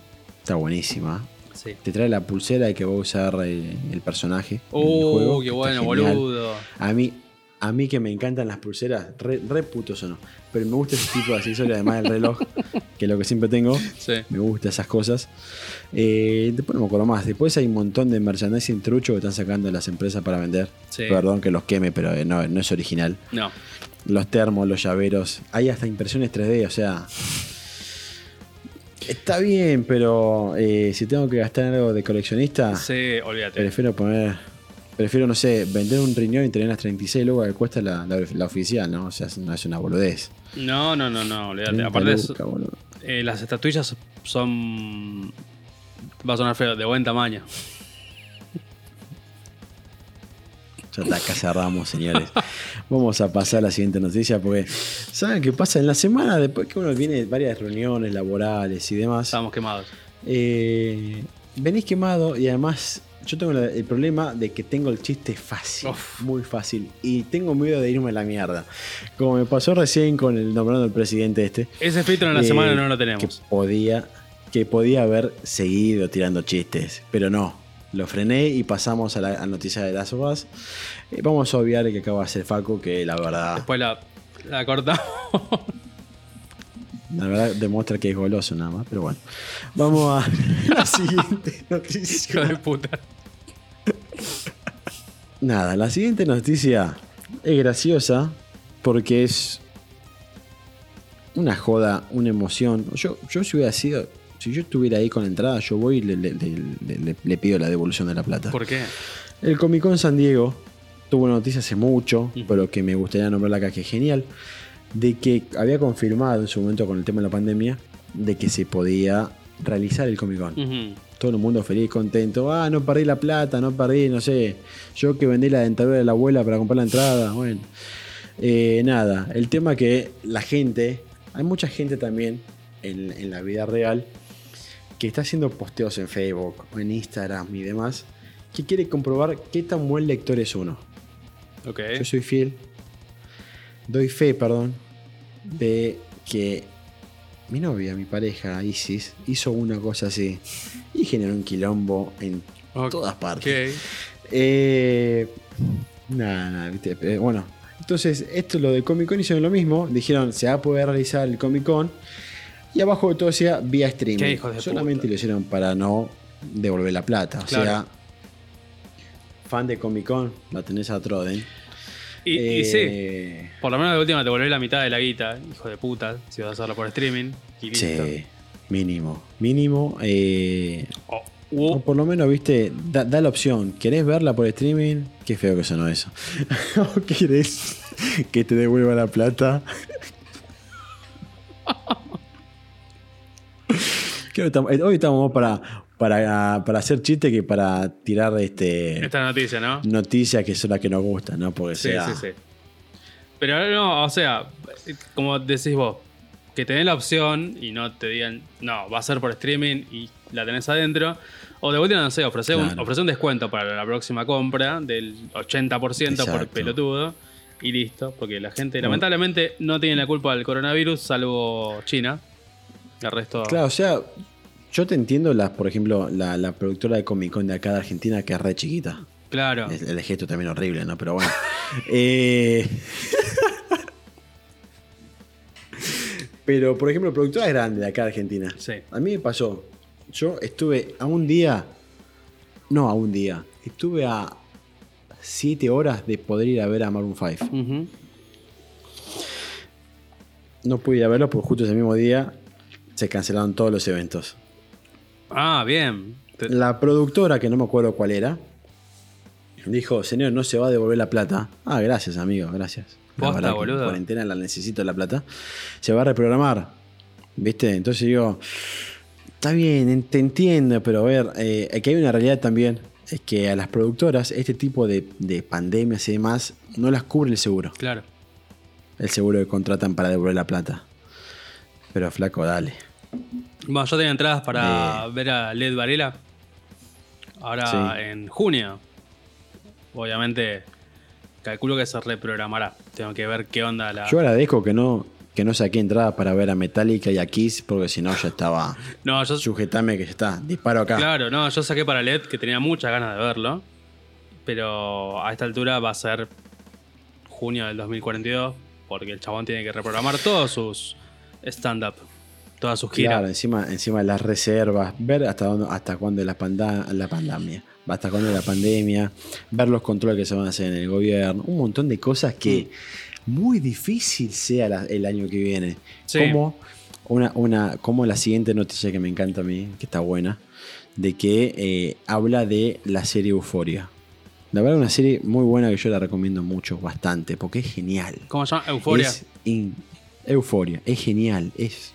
Está buenísima. Sí. Te trae la pulsera que va a usar el personaje. juego, qué bueno, boludo. A mí, a mí que me encantan las pulseras, re, re putos o no. Pero me gusta ese tipo de accesorios, además del reloj, <laughs> que es lo que siempre tengo. Sí. Me gusta esas cosas. Eh, después no me acuerdo más. Después hay un montón de merchandising trucho que están sacando las empresas para vender. Sí. Perdón que los queme, pero eh, no, no es original. No. Los termos, los llaveros. Hay hasta impresiones 3D, o sea. Está bien, pero eh, si tengo que gastar algo de coleccionista, Sí, olvídate. prefiero poner. Prefiero, no sé, vender un riñón y tener las 36 luego que cuesta la, la- la oficial, ¿no? O sea, no es una boludez. No, no, no, no, olvídate. 30 Aparte, es- eh, las estatuillas son. Va a sonar feo, de buen tamaño. Ya está, acá cerramos, señores. Vamos a pasar a la siguiente noticia porque, ¿saben qué pasa? En la semana, después que uno viene de varias reuniones laborales y demás, Estamos quemados. eh, venís quemado y además yo tengo el problema de que tengo el chiste fácil, Uf. muy fácil, y tengo miedo de irme a la mierda. Como me pasó recién con el nombrando del presidente este. Ese filtro en la eh, semana no lo Que tenemos. podía, que podía haber seguido tirando chistes, pero no. Lo frené y pasamos a la, a noticia de las Us. Eh, vamos a obviar el que acaba de hacer Facu, que la verdad, Después la, la cortamos. la verdad demuestra que es goloso nada más, pero bueno. Vamos a <laughs> la siguiente <laughs> Hijo noticia. de puta. Nada, la siguiente noticia es graciosa porque es una joda, una emoción. Yo, yo si hubiera sido, si yo estuviera ahí con la entrada, yo voy y le, le- le- le- le pido la devolución de la plata. ¿Por qué? El Comic Con San Diego tuvo una noticia hace mucho, Ujú. pero que me gustaría nombrarla acá, que es genial, de que había confirmado en su momento con el tema de la pandemia de que se podía realizar el Comic Con. Todo el mundo feliz, contento. Ah, no perdí la plata, no perdí, no sé. Yo que vendí la dentadura de la abuela para comprar la entrada. Bueno, Eh, nada. El tema que la gente, hay mucha gente también en, en la vida real que está haciendo posteos en Facebook o en Instagram y demás que quiere comprobar qué tan buen lector es uno. Ok. Yo soy fiel, doy fe, perdón, de que mi novia, mi pareja, Isis, hizo una cosa así y generó un quilombo en todas partes. Eh, nada, nada, viste, eh, bueno, entonces esto lo de Comic Con hicieron lo mismo, dijeron se va a poder realizar el Comic Con y abajo de todo decía vía streaming. Qué hijos de Solamente puta. lo hicieron para no devolver la plata. O sea, fan de Comic Con, la tenés a Troden. Y, y sí, Eh, por lo menos de última te volvés la mitad de la guita, hijo de puta, si vas a hacerlo por streaming. Y listo. Sí, mínimo. Mínimo. eh, O- o u- por lo menos, viste, da, da la opción. ¿Querés verla por streaming? Qué feo que sonó eso. <laughs> ¿O querés que te devuelva la plata? Creo que estamos- hoy estamos para, para, para hacer chiste que para tirar este esta noticia, ¿no? noticias que son las que nos gustan, ¿no? Porque Sí, sea. sí, sí. Pero no, o sea, como decís vos, que tenés la opción y no te digan, no, va a ser por streaming y la tenés adentro. O de última, no sé, ofrecer, un, Claro. ofrecer un descuento para la próxima compra del 80% por pelotudo y listo. Porque la gente, lamentablemente, no tiene la culpa del coronavirus, salvo China. El resto. Claro, o sea, yo te entiendo, la, por ejemplo, la, la productora de Comic Con de acá de Argentina, que es re chiquita. Claro. El, el gesto también horrible, ¿no? Pero bueno. <laughs> Eh, <laughs> Pero, por ejemplo, productoras grandes de acá de Argentina. Sí. A mí me pasó. Yo estuve a un día. No a un día. Estuve a siete horas de poder ir a ver a Maroon 5. Ujú. No pude ir a verlo porque justo ese mismo día se cancelaron todos los eventos. Ah, bien. La productora, que no me acuerdo cuál era, dijo, señor, no se va a devolver la plata. Ah, gracias, amigo, gracias. Posta, boludo. en cuarentena la necesito la plata. Se va a reprogramar. ¿Viste? Entonces digo, está bien, en- te entiendo, pero a ver, eh, aquí hay una realidad también. Es que a las productoras, este tipo de, de pandemias y demás, no las cubre el seguro. Claro. El seguro que contratan para devolver la plata. Pero flaco, dale. Bueno, yo tenía entradas para Eh. ver a Led Varela. Ahora Sí. en junio. Obviamente, calculo que se reprogramará. Tengo que ver qué onda la. Yo agradezco que no, que no saqué entrada para ver a Metallica y a Kiss, porque si no ya estaba. <laughs> No, yo. Sujetame que ya está. Disparo acá. Claro, no, yo saqué para LED que tenía muchas ganas de verlo. Pero a esta altura va a ser junio del 2042. Porque el chabón tiene que reprogramar todos sus stand-up. Todas sus giras. Claro, encima, encima de las reservas, ver hasta dónde, hasta cuándo la, panda- la pandemia, hasta cuándo la pandemia, ver los controles que se van a hacer en el gobierno, un montón de cosas que muy difícil sea la- el año que viene. Sí. Como, una, una, como la siguiente noticia que me encanta a mí, que está buena, de que eh, habla de la serie Euforia. La verdad, una serie muy buena que yo la recomiendo mucho, bastante, porque es genial. ¿Cómo se llama? Euforia. Euforia, es genial, es...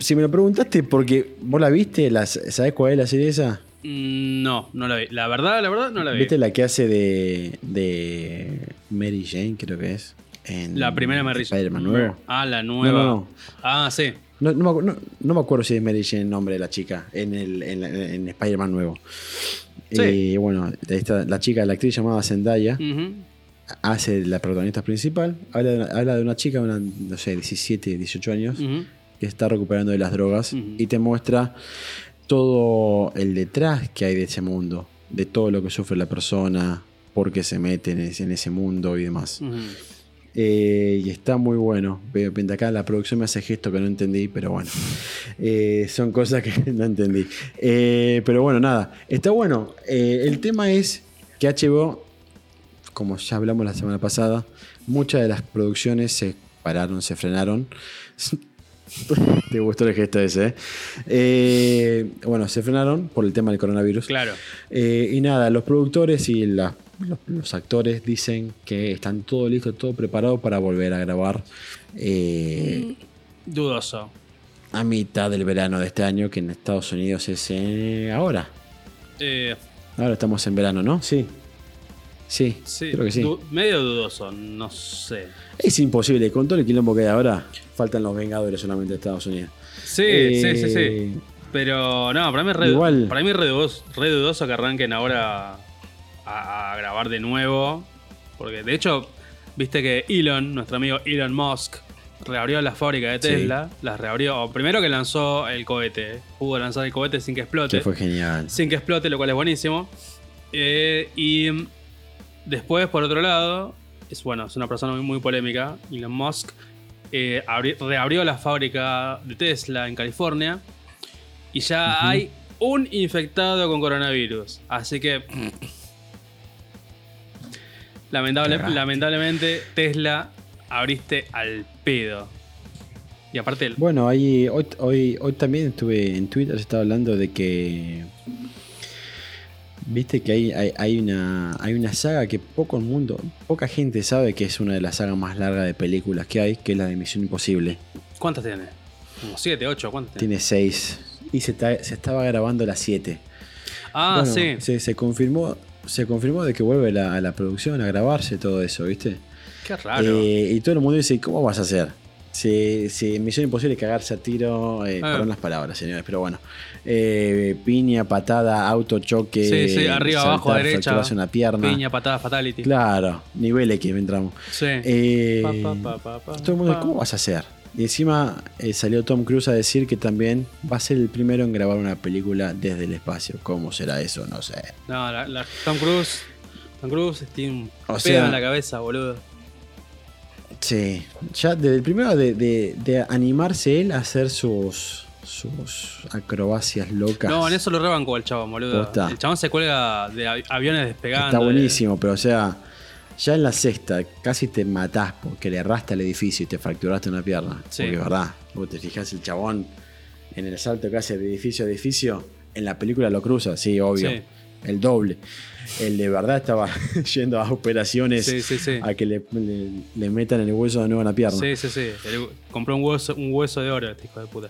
Si me lo preguntaste porque vos la viste, las, ¿sabés cuál es la serie esa? Mm, No, no la vi. La verdad, la verdad, no la vi. ¿Viste la que hace de, de Mary Jane, creo que es? En La primera Mary Spider-Man nuevo. Ah, la nueva. No, no, no. Ah, sí. No, me, acuerdo si es Mary Jane el nombre de la chica en, el, en, la- en Spider-Man nuevo. Sí. Eh, bueno, esta- la chica, la actriz llamada Zendaya, hace la protagonista principal. Habla de una, habla de una chica, una, no sé, 17, 18 años, Ujú. Que se está recuperando de las drogas y te muestra todo el detrás que hay de ese mundo, de todo lo que sufre la persona, por qué se mete en ese, en ese mundo y demás. Eh, y está muy bueno. Acá la producción me hace gesto que no entendí, pero bueno. Eh, son cosas que <laughs> no entendí. Eh, pero bueno, nada. Está bueno. El tema es que HBO, como ya hablamos la semana pasada, muchas de las producciones se pararon, se frenaron. <laughs> Te gustó el gesto ese, ¿eh? Eh, bueno, se frenaron por el tema del coronavirus. Claro. Eh, y nada, los productores y la- los, los actores dicen que están todo listo, todo preparado para volver a grabar. Eh, Dudoso. a mitad del verano de este año, que en Estados Unidos es eh, ahora. Eh, Ahora estamos en verano, ¿no? Sí. Sí, sí, creo que sí. du- medio dudoso, no sé. Es imposible, con todo el quilombo que hay ahora, faltan los Vengadores solamente de Estados Unidos. Sí, Eh, sí, sí, sí. Pero no, para mí es re, Igual. para mí es re dudoso, re dudoso que arranquen ahora a, a grabar de nuevo. Porque de hecho, viste que Elon, nuestro amigo Elon Musk, reabrió la fábrica de Sí. Tesla. Las reabrió. Primero que lanzó el cohete. Pudo lanzar el cohete sin que explote. Que fue genial. Sin que explote, lo cual es buenísimo. Eh, y después, por otro lado, es bueno, es una persona muy, muy polémica. Elon Musk eh, abri- reabrió la fábrica de Tesla en California. Y ya hay un infectado con coronavirus. Así que. Lamentable- lamentablemente, Tesla abriste al pedo. Y aparte, el- Bueno, ahí, hoy, hoy, hoy también estuve en Twitter, se estaba hablando de que. Viste que hay, hay, hay una, hay una saga que poco el mundo, poca gente sabe que es una de las sagas más largas de películas que hay, que es la de Misión Imposible. ¿cuántas tiene? Como 7, 8, ¿cuántas tiene? Tiene seis. Y se, está- se estaba grabando las siete. Ah, Bueno, sí. Se, se confirmó, se confirmó de que vuelve la, a la producción, a grabarse todo eso, ¿viste? Qué raro. Eh, y todo el mundo dice, ¿cómo vas a hacer? Si, si Misión Imposible cagarse a tiro, eh, Ah. perdón las palabras, señores, pero bueno. Eh, piña, patada, auto, choque, Sí, sí, arriba, abajo, derecha. una pierna. Piña, patada, fatality. Claro, nivel X entramos. Sí. Eh, Pa, pa, pa, pa, pa, todo el mundo. ¿cómo vas a hacer? Y encima eh, salió Tom Cruise a decir que también va a ser el primero en grabar una película desde el espacio. ¿Cómo será eso? No sé. No, la, la- Tom Cruise. Tom Cruise tiene un O pedo sea- en la cabeza, boludo. Sí, ya desde el primero de, de- de animarse él a hacer sus, sus acrobacias locas. No, en eso lo rebancó el chabón, boludo. Posta. El chabón se cuelga de avi- aviones despegando. Está de- buenísimo, pero o sea, ya en la sexta casi te matás porque le erraste al edificio y te fracturaste una pierna. Sí. Porque es verdad, vos te fijas el chabón en el salto que hace de edificio a edificio, en la película lo cruza, sí, obvio. Sí. El doble. El de verdad estaba <laughs> yendo a operaciones Sí, sí, sí. a que le, le- le metan el hueso de nuevo en la pierna. Sí, sí, sí. Compró un hueso, un hueso de oro, este hijo de puta.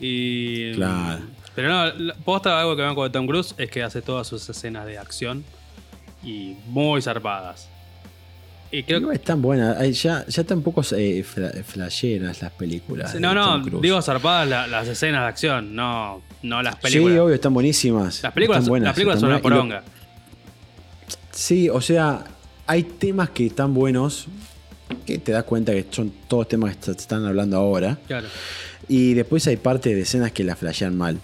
Y. Claro. Pero no, posta algo que me con Tom Cruise es que hace todas sus escenas de acción y muy zarpadas. Y creo No que. es tan buena. Ya, ya tampoco eh, fla- flasheras las películas. No, no, Tom digo zarpadas la- las escenas de acción, no, no las Sí, películas. obvio, están buenísimas. las películas, están buenas, las películas son una poronga. Sí, o sea, hay temas que están buenos, que te das cuenta que son todos temas que están hablando ahora. Claro. Y después hay partes de escenas que la flashean mal.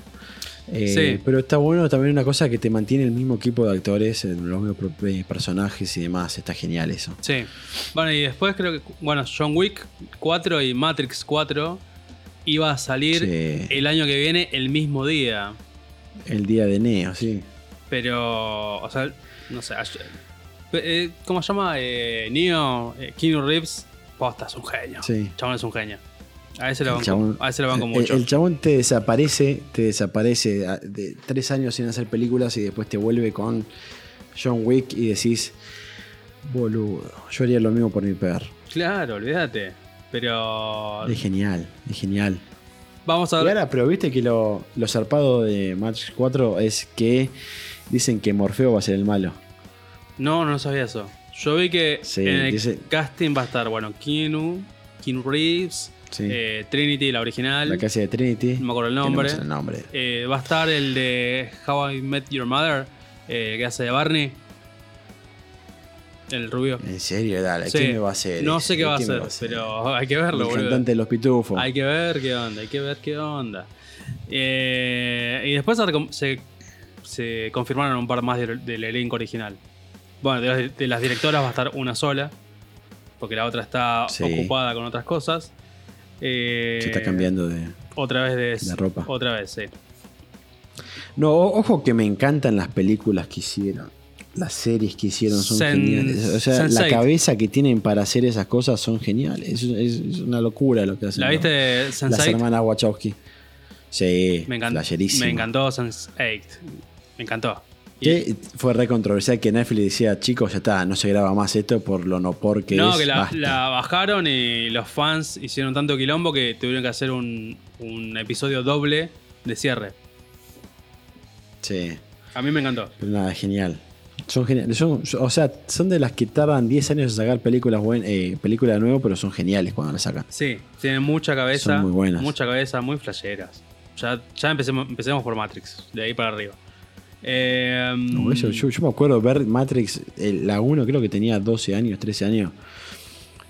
Eh, Sí. Pero está bueno también una cosa que te mantiene el mismo equipo de actores, eh, los mismos eh, personajes y demás. Está genial eso. Sí. Bueno, y después creo que, bueno, John Wick 4 y Matrix 4 iba a salir Sí. el año que viene el mismo día. El día de Neo, sí. Pero, o sea, no sé. ayer- eh, ¿Cómo se llama? Eh, Neo, eh, Keanu Reeves. Posta, es un genio. Sí. Chabón es un genio. A ese lo banco, chabón- a ese lo banco el- mucho. El, chabón te desaparece, te desaparece a- de tres años sin hacer películas y después te vuelve con John Wick y decís, boludo, yo haría lo mismo por mi perro. Claro, olvídate. Pero Es genial, es genial. vamos a ver. ahora, pero viste que lo, lo zarpado de Matrix 4 es que dicen que Morfeo va a ser el malo. No, no sabía eso. Yo vi que Sí, en el dice- casting va a estar, bueno, Keanu, Keanu Reeves, Sí. eh, Trinity, la original. La casa de Trinity. No me acuerdo el no nombre. el. Eh, va a estar el de How I Met Your Mother, eh, que hace de Barney. El rubio. En serio, dale, Sí. ¿qué me va a hacer? No sé qué va a hacer, pero hay que verlo, El cantante de los pitufos. Hay que ver qué onda, hay que ver qué onda. Eh, y después se, se- confirmaron un par más del, del elenco original. Bueno, de, las- de las directoras va a estar una sola, porque la otra está Sí. ocupada con otras cosas. Eh, Se está cambiando de. Otra vez de de ropa. Otra vez, sí. No, ojo que me encantan las películas que hicieron. Las series que hicieron son Sen- geniales. O sea, la Sense8. cabeza que tienen para hacer esas cosas son geniales. Es, una locura lo que hacen. ¿La viste, Las Sense8? hermanas Wachowski. Sí, Me, encantó me encantó Sense8. Me encantó. Que fue re controversial que Netflix decía, chicos, ya está, no se graba más esto por lo no porque no, es. que la, basta". la bajaron y los fans hicieron tanto quilombo que tuvieron que hacer un, un episodio doble de cierre. Sí, A mí me encantó. pero nada, genial. Son geniales. Son, o sea, son de las que tardan 10 años en sacar películas buen, eh, películas de nuevo, pero son geniales cuando las sacan. Sí, tienen mucha cabeza. Son muy buenas. Mucha cabeza, muy flasheras. Ya, ya empecemos, empecemos por Matrix, de ahí para arriba. Eh, No, eso, yo, yo me acuerdo ver Matrix, el- la 1 creo que tenía 12 años, 13 años.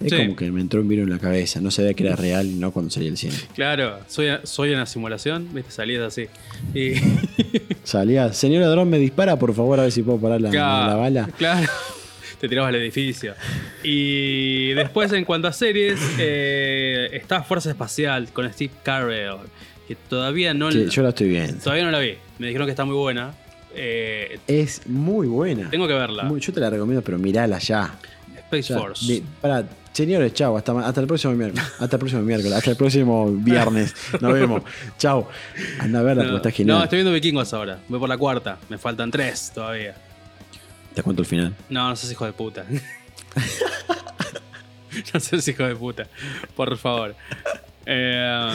Es Sí. como que me entró un virus en la cabeza. No sabía que era real y no cuando salía el cine. Claro, soy, soy una simulación, viste, salías así. Y, <laughs> Salía, señor ladrón, me dispara, por favor, a ver si puedo parar la, la bala. Claro. <laughs> Te tirabas al edificio. Y después, en cuanto a series, eh, está Fuerza Espacial con Steve Carell. Que todavía no, la- yo la estoy viendo. todavía no la vi. Me dijeron que está muy buena. Eh, Es muy buena. tengo que verla. Muy- yo te la recomiendo, pero mirala ya. Space Ya, Force. de- para, señores, chao. Hasta, hasta el próximo miércoles. Hasta el próximo miércoles. Hasta el próximo viernes. <laughs> Nos vemos. Chao. Anda a verla no, porque está genial. no, estoy viendo Vikingos ahora. Voy por la cuarta. Me faltan tres todavía. Te cuento el final. No, no seas hijo de puta. <laughs> no seas hijo de puta. Por favor. Eh,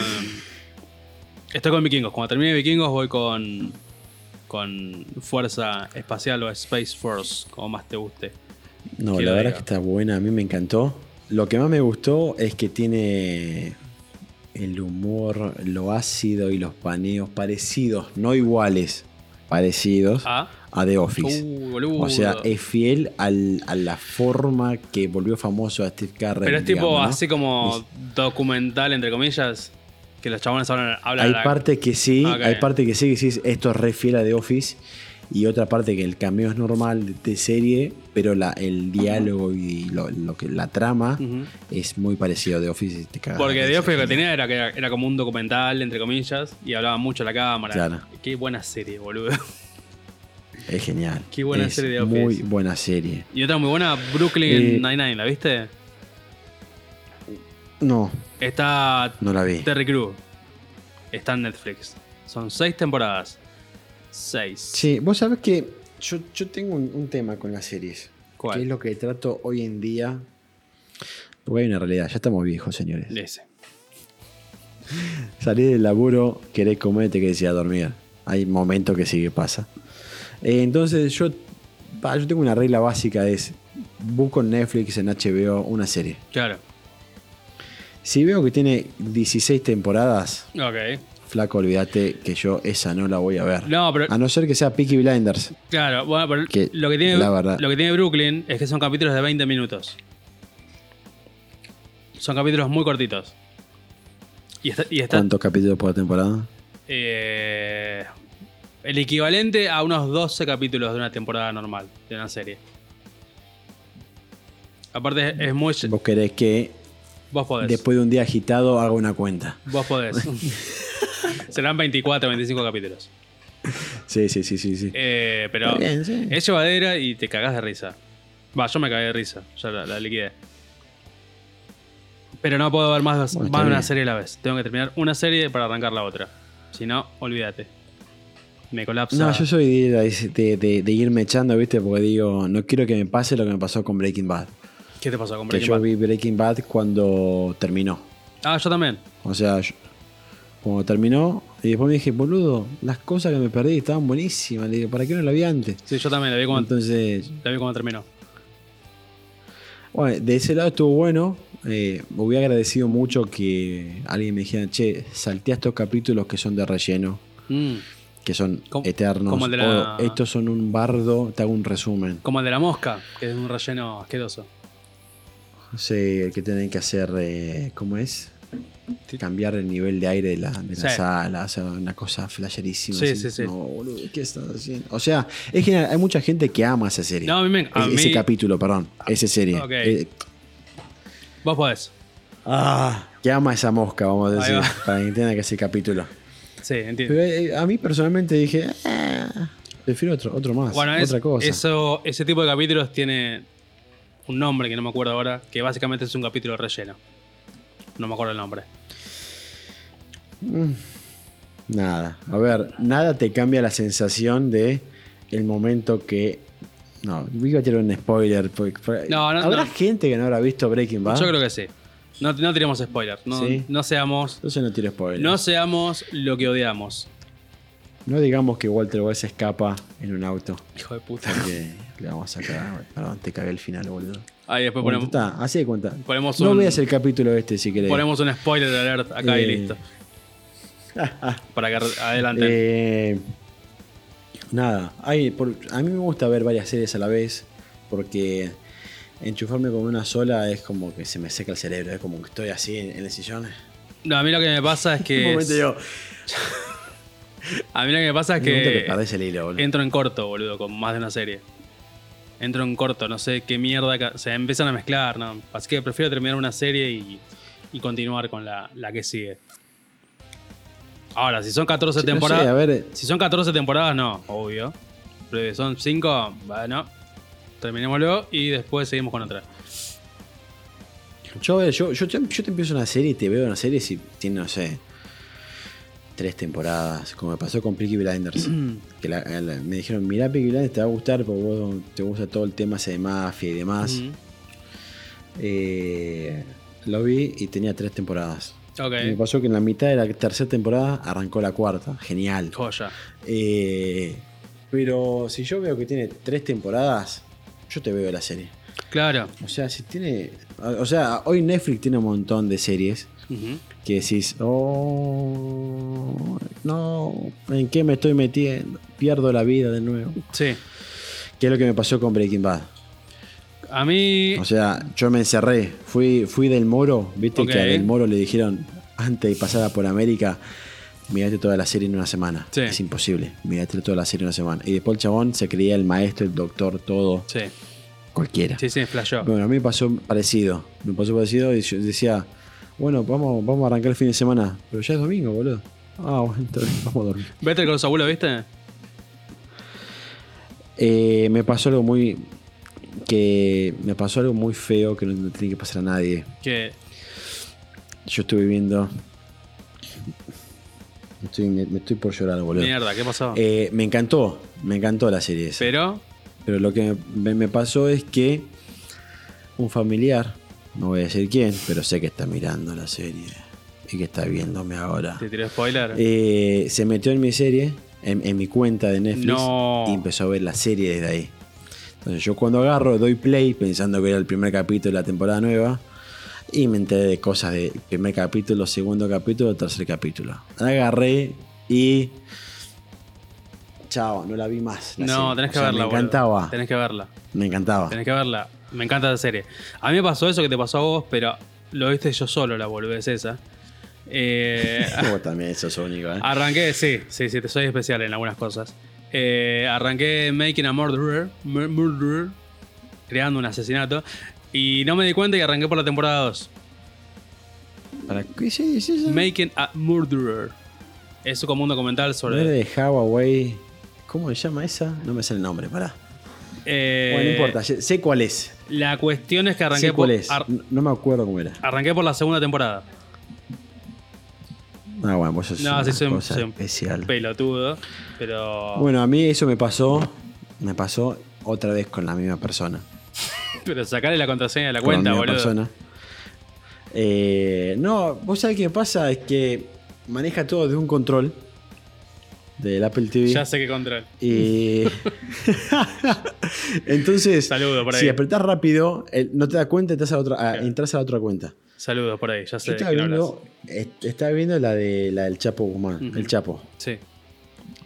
estoy con Vikingos. Cuando termine Vikingos voy con. Con Fuerza Espacial o Space Force, como más te guste. No, ¿Qué la verdad diga? es que está buena. A mí me encantó. Lo que más me gustó es que tiene el humor, lo ácido y los paneos parecidos, no iguales, parecidos Ah, a The Office. uh. O sea, es fiel al- a la forma que volvió famoso a Steve Carell. Pero es tipo digamos, ¿no? así como documental, entre comillas. Que los chabones hablan, hablan Hay la- parte que sí, Ok. hay parte que sí, que decís, esto es re fiel a The Office. Y otra parte que el cameo es normal de, serie, pero la, el diálogo y lo, lo que la trama es muy parecido a The Office. te cagas Porque The Office lo que tenía era que era, era como un documental, entre comillas, y hablaba mucho a la cámara. Claro. Qué buena serie, boludo. Es genial. Qué buena Es serie de Office. Muy buena serie. Y otra muy buena, Brooklyn Eh, Nine-Nine, ¿la viste? No, Está no la vi. Terry Crew. Está en Netflix. Son seis temporadas. Seis. Sí, vos sabés que yo, yo tengo un, un tema con las series. ¿Cuál? Que es lo que trato hoy en día. Porque hay una realidad, ya estamos viejos, señores. Ese. Salí del laburo, querés comer, te querés ir a dormir. Hay momentos que sí que pasa. Eh, entonces yo, yo tengo una regla básica, es busco en Netflix, en HBO, una serie. Claro. Si veo que tiene 16 temporadas, Ok. flaco, olvídate que yo esa no la voy a ver. No, pero. A no ser que sea Peaky Blinders. Claro, bueno, pero Que, lo, que tiene, la verdad- lo que tiene Brooklyn es que son capítulos de 20 minutos. Son capítulos muy cortitos. Y está, y está ¿Cuántos capítulos por temporada? eh, el equivalente a unos 12 capítulos de una temporada normal, de una serie. Aparte, es muy. Vos querés que Vos podés. después de un día agitado haga una cuenta. Vos podés. <laughs> Serán 24, 25 capítulos. Sí, sí, sí, sí. sí. Eh, pero bien, sí. es llevadera y te cagás de risa. Va, yo me cagué de risa. Ya la, la liquidé. Pero no puedo ver más, Bueno, más de una serie a la vez. Tengo que terminar una serie para arrancar la otra. Si no, olvídate. Me colapsa. No, yo soy de, de- de- de irme echando, ¿viste? Porque digo, no quiero que me pase lo que me pasó con Breaking Bad. ¿Qué te pasó con Que Breaking yo Bad? vi Breaking Bad cuando terminó. Ah, yo también. O sea, yo- cuando terminó, y después me dije, boludo, las cosas que me perdí estaban buenísimas. Le digo, ¿para qué no la vi antes? Sí, yo también la vi cuando, Entonces, la vi cuando terminó. bueno, de ese lado estuvo bueno. Eh, me hubiera agradecido mucho que alguien me dijera, che, salté a estos capítulos que son de relleno, Mm, que son Como- eternos. como el de la- o estos son un bardo, te hago un resumen. Como el de la mosca, que es un relleno asqueroso. Sí, que tienen que hacer, eh, ¿cómo es? Cambiar el nivel de aire de la, de la Sí. sala, sea, una cosa flasherísima. Sí, así. sí, sí. No, boludo, ¿qué estás haciendo? O sea, es genial, hay mucha gente que ama esa serie. No, a mí me- a Es- Ese capítulo, perdón, esa serie. Ok. Eh, Vos podés. ah, que ama esa mosca, vamos a decir, va. para que entienda que ese capítulo. Sí, entiendo. Pero eh, a mí personalmente dije, ah, prefiero otro, otro más, Bueno, es- otra cosa. Eso, ese tipo de capítulos tiene un nombre que no me acuerdo ahora, que básicamente es un capítulo relleno. No me acuerdo el nombre. Nada. A ver, nada te cambia la sensación de el momento que. No, iba a tirar un spoiler. porque- porque- No, no, ¿Habrá no. gente que no habrá visto Breaking Bad? Yo creo que sí. No, no tiremos spoilers. No, ¿Sí? no seamos. Entonces no tiro spoiler. No seamos lo que odiamos. No digamos que Walter White se escapa en un auto. Hijo de puta. Porque le vamos a sacar. Perdón, te cagué el final, boludo. Ahí después ponemos, está, así de cuenta. ponemos no un- veas el capítulo este si querés. ponemos un spoiler alert acá y Eh. listo. <laughs> Para que adelante. Eh, nada, hay, por- a mí me gusta ver varias series a la vez porque enchufarme con una sola es como que se me seca el cerebro, es como que estoy así en, en el sillón. No, a mí lo que me pasa es <laughs> Un que. momento digo, <laughs> A mí lo que me pasa es que el hilo, boludo. Entro en corto, boludo, con más de una serie. Entro en corto, no sé qué mierda. ca- Se empiezan a mezclar, ¿no? Así que prefiero terminar una serie y, y continuar con la, la que sigue. Ahora, si son 14 Sí, no sé, temporadas. a ver, Si son 14 temporadas, no, obvio. Pero si son 5, bueno. Terminémoslo y después seguimos con otra. yo, yo, yo, te- yo te empiezo una serie y te veo una serie si tiene, no sé, tres temporadas, como me pasó con Peaky Blinders. <clears throat> que la- la- me dijeron, mirá Peaky Blinders, te va a gustar porque vos te gusta todo el tema ese de mafia y demás. Eh, lo vi y tenía tres temporadas. Me pasó que en la mitad de la tercera temporada arrancó la cuarta. Genial. Joya. Eh, pero si yo veo que tiene tres temporadas, yo te veo la serie. Claro. O sea, si tiene. O sea, hoy Netflix tiene un montón de series que decís, oh, no, ¿en qué me estoy metiendo? Pierdo la vida de nuevo. Sí. ¿Qué es lo que me pasó con Breaking Bad? A mí. O sea, yo me encerré. Fui, fui del Moro. Viste que a del Moro le dijeron antes de pasar por América, mirate toda la serie en una semana. Sí. Es imposible. Mirate toda la serie en una semana. Y después el chabón se creía el maestro, el doctor, todo. Sí. Cualquiera. Sí, sí, flashó. Bueno, a mí me pasó parecido. Me pasó parecido y yo decía, bueno, vamos, vamos a arrancar el fin de semana. Pero ya es domingo, boludo. Ah, bueno, entonces vamos a dormir. Better con Saúl, ¿viste? Eh, me pasó algo muy. que me pasó algo muy feo que no, no tiene que pasar a nadie. Que. Yo estuve viendo. Estoy, me, me estoy por llorar, boludo. Mierda, ¿qué pasó? Eh, me encantó, me encantó la serie esa. Pero. Pero lo que me, me pasó es que un familiar, no voy a decir quién, pero sé que está mirando la serie y que está viéndome ahora. Te tiré spoiler. Eh, se metió en mi serie, en, en mi cuenta de Netflix, No. y empezó a ver la serie desde ahí. Entonces yo cuando agarro, doy play, pensando que era el primer capítulo de la temporada nueva, y me enteré de cosas de primer capítulo, segundo capítulo, tercer capítulo. Agarré y... Chao, no la vi más. la no, serie. tenés O que sea, verla, Me boludo. encantaba. Tenés que verla. Me encantaba. Tenés que verla. Me encanta esa serie. A mí me pasó eso que te pasó a vos, pero lo viste yo solo, la volvés esa. Eh, <laughs> Vos también sos único, ¿eh? arranqué, sí, sí, sí, te soy especial en algunas cosas. Eh, arranqué Making a Murderer, mur- murderer, creando un asesinato. Y no me di cuenta y arranqué por la temporada 2. ¿Para qué sí, sí. Making a Murderer. Es como un documental No sobre. era de Hawaii. ¿Cómo se llama esa? No me sale el nombre, pará. Eh, Bueno, no importa, sé sé cuál es. La cuestión es que arranqué Sé cuál por, es. ar- No- me acuerdo cómo era. arranqué por la segunda temporada. Ah, bueno, pues eso es No, una sí, soy, cosa soy un especial. pelotudo. Pero. Bueno, a mí eso me pasó. Me pasó otra vez con la misma persona. <laughs> Pero sacarle la contraseña de la Con cuenta, la misma boludo. persona. Eh, no, vos sabés qué pasa, es que maneja todo de un control del Apple TV. Ya sé qué control. Y. <laughs> Entonces, Saludo por ahí. si apretás rápido, no te das cuenta, entras a, la otra, a- Claro. entras a la otra cuenta. Saludos por ahí, ya Yo sé de estaba viendo, est- estaba viendo la, de, la del Chapo Guzmán, el Chapo. Sí.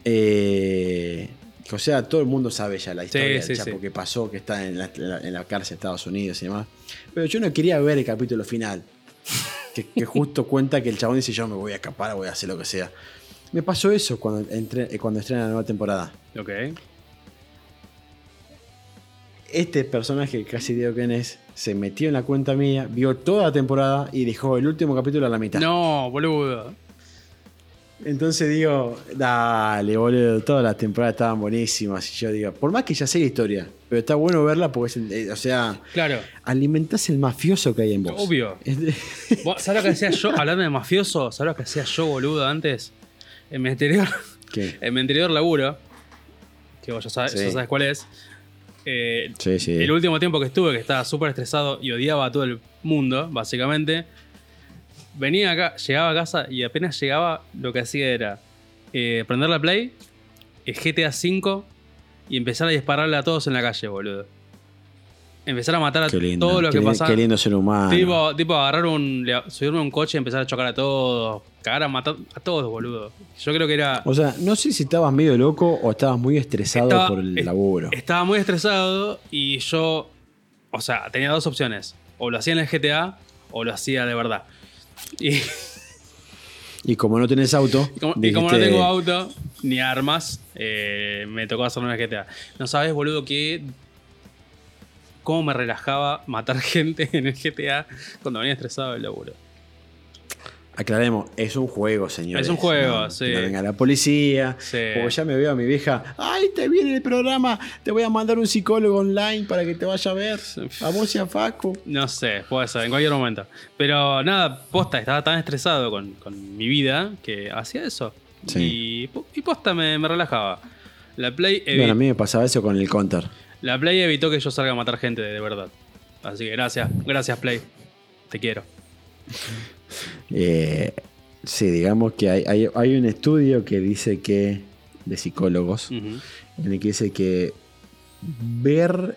Eh, o sea, todo el mundo sabe ya la historia Sí, del sí, Chapo sí. que pasó, que está la- en la cárcel de Estados Unidos y demás. Pero yo no quería ver el capítulo final. Que, que justo cuenta que el chabón dice: Yo me voy a escapar, voy a hacer lo que sea. Me pasó eso cuando, entré, eh, cuando estrena la nueva temporada. Ok. Este personaje, casi digo quién es, se metió en la cuenta mía, vio toda la temporada y dejó el último capítulo a la mitad. No, boludo. Entonces digo, dale, boludo, todas las temporadas estaban buenísimas. Y yo digo, por más que ya sé la historia, pero está bueno verla porque es, eh, o sea, Claro. alimentás el mafioso que hay en vos. Obvio. Es <laughs> de- ¿Vos ¿Sabés lo que hacía yo? Hablando de mafioso, ¿sabés lo que hacía yo, boludo, antes? En mi anterior, ¿Qué? <laughs> en mi anterior laburo, que vos ya sabes, Sí. ya sabes cuál es. Eh, Sí, sí. El último tiempo que estuve, que estaba súper estresado y odiaba a todo el mundo, básicamente. Venía acá, llegaba a casa y apenas llegaba, lo que hacía era eh, prender la Play, el GTA V y empezar a dispararle a todos en la calle, boludo. Empezar a matar a todo lo que pasaba. qué lindo ser humano. Tipo, tipo agarrar un. subirme a un coche y empezar a chocar a todos. Cagar a matar a todos, boludo. Yo creo que era. O sea, no sé si estabas medio loco o estabas muy estresado Estaba- por el laburo. Estaba muy estresado y yo. O sea, tenía dos opciones. O lo hacía en el GTA o lo hacía de verdad. Y, Y como no tenés auto, <laughs> y como, y como no tengo auto ni armas, eh, me tocó hacerlo en el GTA. No sabes, boludo, que. Cómo me relajaba matar <laughs> gente en el GTA cuando venía estresado del laburo. Aclaremos, es un juego, señores. Es un juego, No, sí. Que no venga la policía. Sí. Porque ya me veo a mi vieja. Ay, te viene el programa. Te voy a mandar un psicólogo online para que te vaya a ver. A vos y a Facu. No sé, puede ser, en cualquier momento. Pero nada, posta, estaba tan estresado con, con mi vida que hacía eso. Sí. Y, y posta me, me relajaba. La Play, evi- Bueno, a mí me pasaba eso con el counter. La Play evitó que yo salga a matar gente de, verdad. Así que gracias, gracias Play. Te quiero. <laughs> Eh, sí, digamos que hay, hay, hay un estudio que dice que. de psicólogos. En el que dice que ver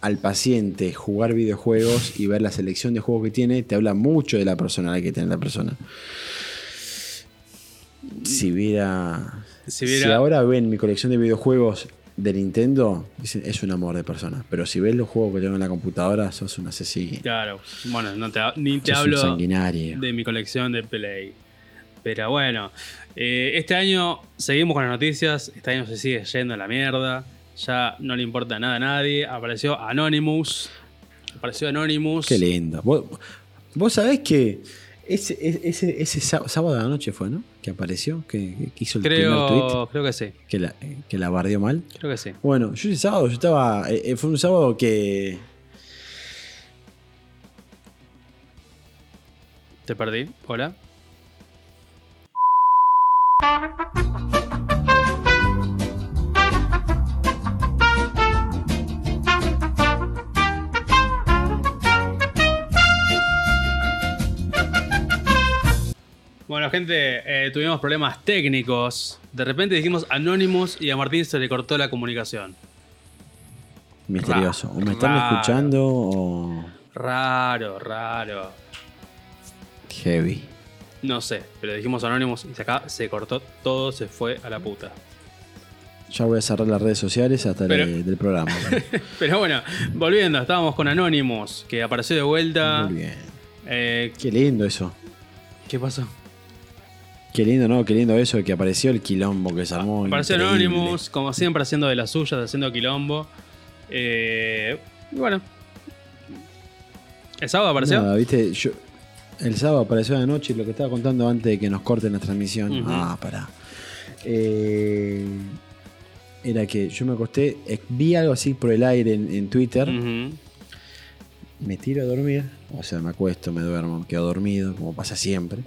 al paciente jugar videojuegos y ver la selección de juegos que tiene te habla mucho de la personalidad que tiene la persona. Si viera. Si Si, viera- ahora ven mi colección de videojuegos de Nintendo, dicen es un amor de persona. Pero si ves los juegos que tengo en la computadora, sos un asesino. Claro, bueno, no te, ni te Sos hablo de mi colección de Play. Pero bueno, eh, este año seguimos con las noticias. Este año se sigue yendo a la mierda. Ya no le importa nada a nadie. Apareció Anonymous. Apareció Anonymous. Qué lindo. Vos, vos sabés que ese, ese, ese sá- sábado de la noche fue, ¿no? Que apareció, que, que hizo el primer tweet. Creo, creo que sí. que la, que la bardeó mal. Creo que sí. Bueno, yo ese sábado, yo estaba. eh, eh, fue un sábado que. Te perdí. Hola. Bueno, gente, eh, tuvimos problemas técnicos. De repente dijimos Anonymous y a Martín se le cortó la comunicación. Misterioso. Raro, me están raro. escuchando o. Raro, raro. Heavy. No sé, pero dijimos Anonymous y acá se cortó todo, se fue a la puta. Ya voy a cerrar las redes sociales hasta el- del programa. <laughs> Pero bueno, volviendo, estábamos con Anonymous, que apareció de vuelta. Muy bien. Eh, Qué lindo eso. ¿Qué pasó? Qué lindo, ¿no? Qué lindo eso que apareció el quilombo que se armó. Apareció increíble. Anonymous, como siempre, haciendo de las suyas, haciendo quilombo. Eh, y bueno. ¿El sábado apareció? Nada, viste, yo. El sábado apareció de noche lo que estaba contando antes de que nos corten la transmisión. Ah, pará. Eh, era que yo me acosté, eh, vi algo así por el aire en, en Twitter. Ujú. Me tiro a dormir, o sea, me acuesto, me duermo, me quedo dormido, como pasa siempre.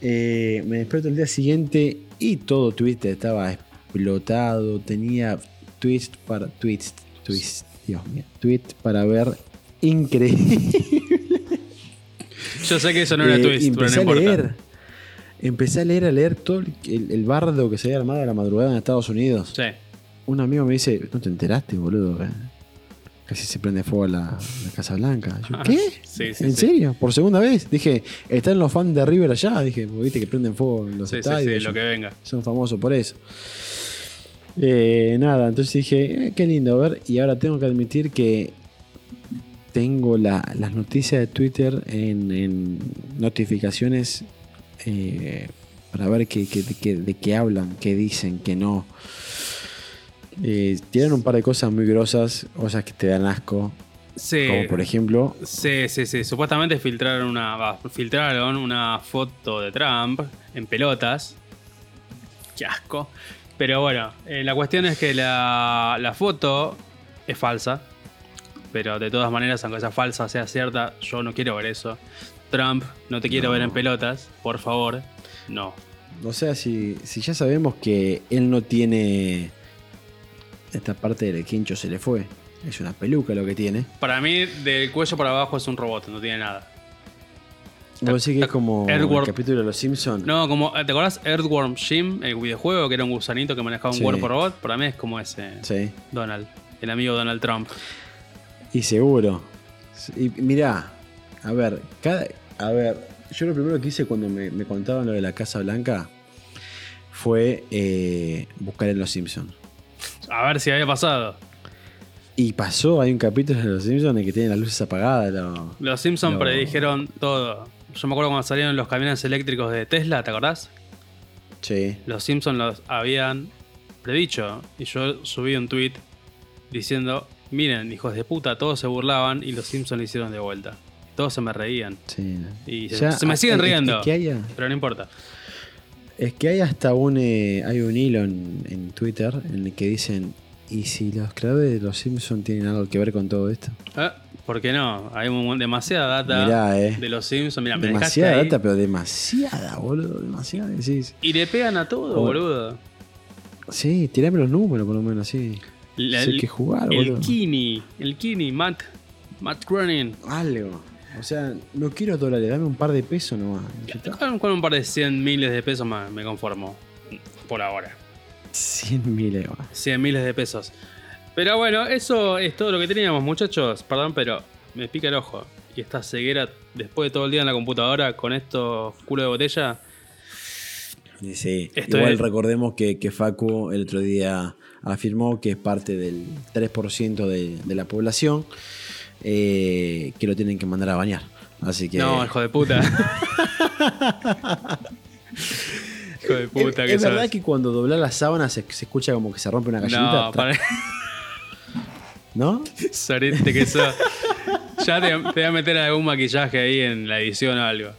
Eh, me despierto el día siguiente y todo Twitter estaba explotado, tenía tweets para tweets, tweets, Dios mío, tweets para ver increíble. Yo sé que eso no era Eh, twist, pero no empecé a importa. leer, empecé a leer, a leer todo el, el- el bardo que se había armado a la madrugada en Estados Unidos. Sí. Un amigo me dice, ¿no te enteraste, boludo? Casi se prende fuego la, la Casa Blanca. Yo, ¿Qué? Sí, sí, ¿En sí. serio? ¿Por segunda vez? Dije, ¿están los fans de River allá? Dije, "Porque viste que prenden fuego en los estadios. lo que venga. Son famosos por eso. Eh, nada, entonces dije, eh, qué lindo ver. Y ahora tengo que admitir que tengo la- las noticias de Twitter en, en notificaciones eh, para ver qué, qué- de, qué, de qué hablan, qué dicen, qué no. Eh, tiran un par de cosas muy grosas, cosas que te dan asco. Sí. Como por ejemplo, Sí, sí, sí. Supuestamente filtraron una, filtraron una foto de Trump en pelotas. Qué asco. Pero bueno, eh, la cuestión es que la, la foto es falsa. Pero de todas maneras, aunque sea falsa, sea cierta, yo no quiero ver eso. Trump, no te quiero No. ver en pelotas, por favor. No. o sea, si, si ya sabemos que él no tiene esta parte del quincho se le fue. Es una peluca lo que tiene. Para mí, del cuello para abajo es un robot, no tiene nada. Vos decís que es como Earthworm. el capítulo de los Simpsons. No, como, ¿te acordás Earthworm Jim, el videojuego, que era un gusanito que manejaba un Sí. cuerpo robot? Para mí es como ese Sí. Donald, el amigo Donald Trump. Y seguro. Y mirá, a ver, cada, a ver, yo lo primero que hice cuando me, me contaban lo de la Casa Blanca fue eh, buscar en Los Simpsons. A ver si había pasado. Y pasó, hay un capítulo de Los Simpsons en el que tienen las luces apagadas. lo- Los Simpsons predijeron todo. Yo me acuerdo cuando salieron los camiones eléctricos de Tesla, ¿te acordás? Sí. Los Simpsons los habían predicho. Y yo subí un tweet diciendo, miren, hijos de puta, todos se burlaban y los Simpsons lo hicieron de vuelta. Todos se me reían. sí. Y se, Ya, se me siguen es- es riendo. que haya- Pero no importa. Es que hay hasta un, eh, hay un hilo en, en Twitter en el que dicen, ¿y si los creadores de Los Simpsons tienen algo que ver con todo esto? Eh, ¿Por qué no? Hay un- demasiada data Mirá, eh. de los Simpsons. Dejaste Demasiada ahí. data, pero demasiada, boludo. Demasiada, decís. Y le pegan a todo, Joder. boludo. Sí, tirame los números por lo menos, sí. La- Sé que jugar, el boludo. Kini, el Kini, Matt, Matt Groening. Algo. O sea, no quiero dólares, dame un par de pesos nomás. Con, con un par de 100 miles de pesos más me conformo. Por ahora. 100 mil euros. 100 miles de pesos. Pero bueno, eso es todo lo que teníamos, muchachos. Perdón, pero me pica el ojo. Y esta ceguera, después de todo el día en la computadora, con estos culo de botella. Sí, Esto igual es- recordemos que, que Facu el otro día afirmó que es parte del 3% de, de la población eh, que lo tienen que mandar a bañar. Así que. No, hijo de puta. <laughs> hijo de puta es que es verdad que cuando doblas las sábanas se, se escucha como que se rompe una gallinita. No, para... <laughs> ¿No? Sorete que sos. <laughs> Ya te, te voy a meter algún maquillaje ahí en la edición o algo.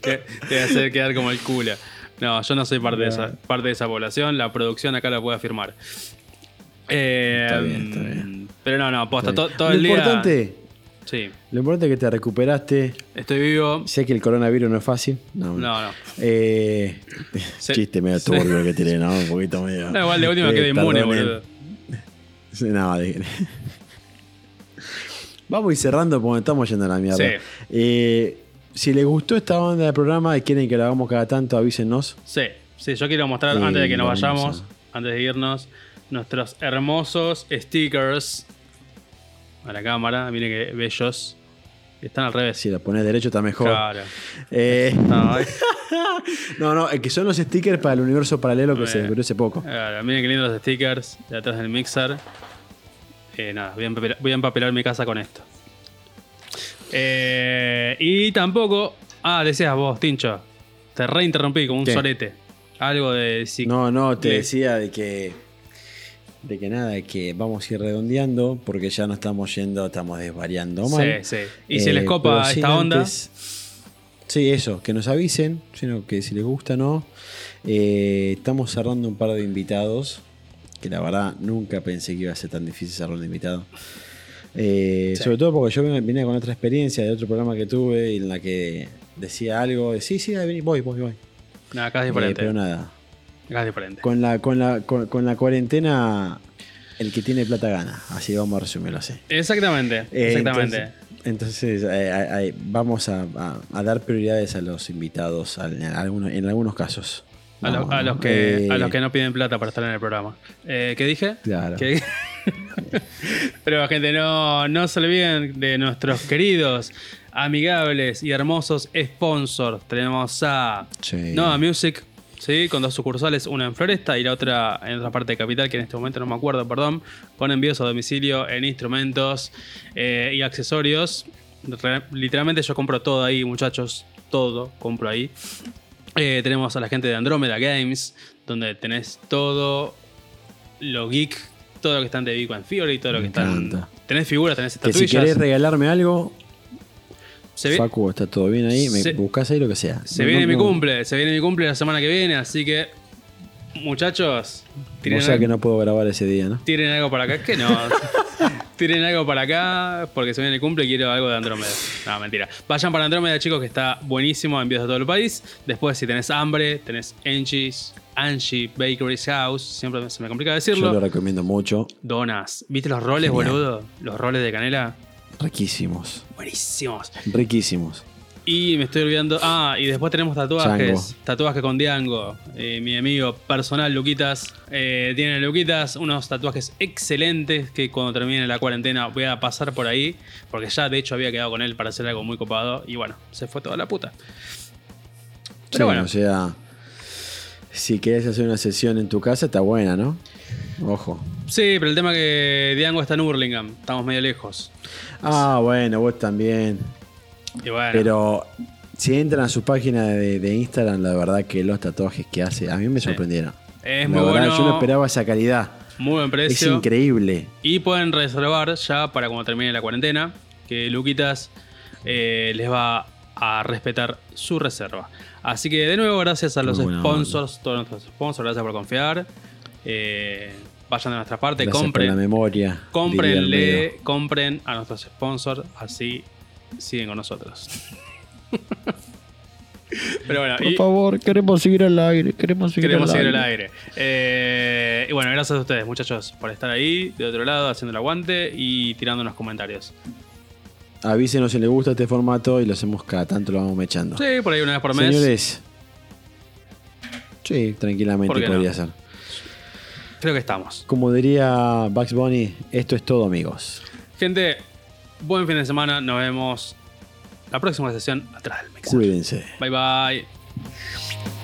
Te voy a hacer quedar como el culo. No, yo no soy parte, de, esa, parte de esa población. La producción acá la puede afirmar. Eh, Está bien, está bien. Pero no, no, posta, Está to- bien. todo lo el día. importante, Sí, lo importante es que te recuperaste. estoy vivo. Sé que el coronavirus no es fácil. No, No, no. Eh, <laughs> Se- chiste medio se- turbio que tiré, ¿no? Un poquito medio. No, igual de última Eh, quedo inmune, boludo. No, de- Vamos a ir cerrando porque estamos yendo a la mierda. Sí. Eh, si les gustó esta banda de programa y quieren que lo hagamos cada tanto, avísenos. Sí, sí, yo quiero mostrar Sí, antes de que nos vayamos, antes de irnos, nuestros hermosos stickers a la cámara. Miren que bellos. Están al revés. Si lo pones derecho está mejor. Claro. Eh, <laughs> No, no, no, es que son los stickers para el universo paralelo que se descubrió hace poco. claro, miren qué lindos los stickers de atrás del mixer. Eh, nada, voy a, empapelar, voy a empapelar mi casa con esto. Eh, y tampoco. Ah, decías vos, Tincho. Te reinterrumpí como un ¿Qué? sorete. Algo de. si- No, no, te decía de que. De que nada, que vamos a ir redondeando porque ya no estamos yendo, estamos desvariando mal. Sí, sí. Y si les Eh, copa pero sin esta onda. Sí, eso, que nos avisen, sino que si les gusta no. Eh, estamos cerrando un par de invitados, que la verdad nunca pensé que iba a ser tan difícil cerrar un invitado. Eh, Sí. Sobre todo porque yo venía con otra experiencia de otro programa que tuve en la que decía algo de sí, sí, voy, voy, voy. No, acá es diferente. pero nada, con la, con, la, con, con la cuarentena, el que tiene plata gana. Así vamos a resumirlo así. Exactamente, Eh, exactamente. Entonces, entonces, eh, vamos a, a- a dar prioridades a los invitados al- en, algunos, en algunos casos. a, lo- No, a los que, eh, a los que no piden plata para estar en el programa. ¿Qué dije? Claro. ¿Qué dije? <laughs> Pero gente, no, no se olviden de nuestros queridos, amigables y hermosos sponsors. Tenemos a Sí. Nova Music, ¿sí? con dos sucursales, una en Floresta y la otra en otra parte de Capital, que en este momento no me acuerdo, perdón, con envíos a domicilio en instrumentos eh, y accesorios. Re- literalmente yo compro todo ahí, muchachos, todo compro ahí. Eh, tenemos a la gente de Andromeda Games, donde tenés todo lo geek, todo lo que están de Big Bang Theory, todo lo Me que están... encanta. Tenés figuras, tenés Que si estatuillas. querés regalarme algo, se Facu, está todo bien ahí. Me Se- buscas ahí lo que sea. Se No, viene no, mi no. cumple, se viene mi cumple la semana que viene, así que muchachos, tiren, O sea al- que no puedo grabar ese día, ¿no? tiren algo para acá. Es que no. <laughs> Tiren algo para acá, porque se viene el cumple y quiero algo de Andrómeda. No, mentira. Vayan para Andrómeda, chicos, que está buenísimo, envíos de todo el país. Después, si tenés hambre, tenés Angie's, Angie Bakery's House, siempre se me complica Yo decirlo. lo recomiendo mucho. Donas. ¿Viste los roles, Genial. boludo? Los roles de canela. Riquísimos. Buenísimos. Riquísimos. Y me estoy olvidando. Ah, y después tenemos tatuajes. Tatuajes con Diango. Eh, mi amigo personal, Luquitas. Eh, tiene Luquitas unos tatuajes excelentes que cuando termine la cuarentena voy a pasar por ahí. Porque ya de hecho había quedado con él para hacer algo muy copado. Y bueno, se fue toda la puta. Pero Sí, bueno. O sea, si querés hacer una sesión en tu casa, está buena, ¿no? Ojo. Sí, pero el tema es que Diango está en Hurlingham. Estamos medio lejos. Ah, bueno, vos también. Y bueno. Pero si entran a su página de, de Instagram, la verdad que los tatuajes que hace, a mí me Sí. sorprendieron. es la muy verdad, bueno. yo no esperaba esa calidad. Muy buen Es precio. increíble. Y pueden reservar ya para cuando termine la cuarentena, que Luquitas eh, les va a respetar su reserva. Así que de nuevo, gracias a los Muy sponsors, todos nuestros sponsors, gracias por confiar. Eh, vayan de nuestra parte, Gracias por la compren, memoria. diría comprenle, compren a nuestros sponsors, así siguen con nosotros. <laughs> Pero bueno, y- favor, queremos seguir al aire. Queremos seguir Queremos seguir al aire. Eh, y bueno, gracias a ustedes, muchachos, por estar ahí, de otro lado, haciendo el aguante y tirando unos comentarios. Avísenos si les gusta este formato y lo hacemos cada tanto, lo vamos mechando. Sí, por ahí una vez por mes. Señores. Sí, tranquilamente ¿Por podría no? ser. Creo que estamos. Como diría Bugs Bunny, esto es todo, amigos. Gente, buen fin de semana. Nos vemos la próxima sesión atrás del mixer. Cuídense. Bye bye.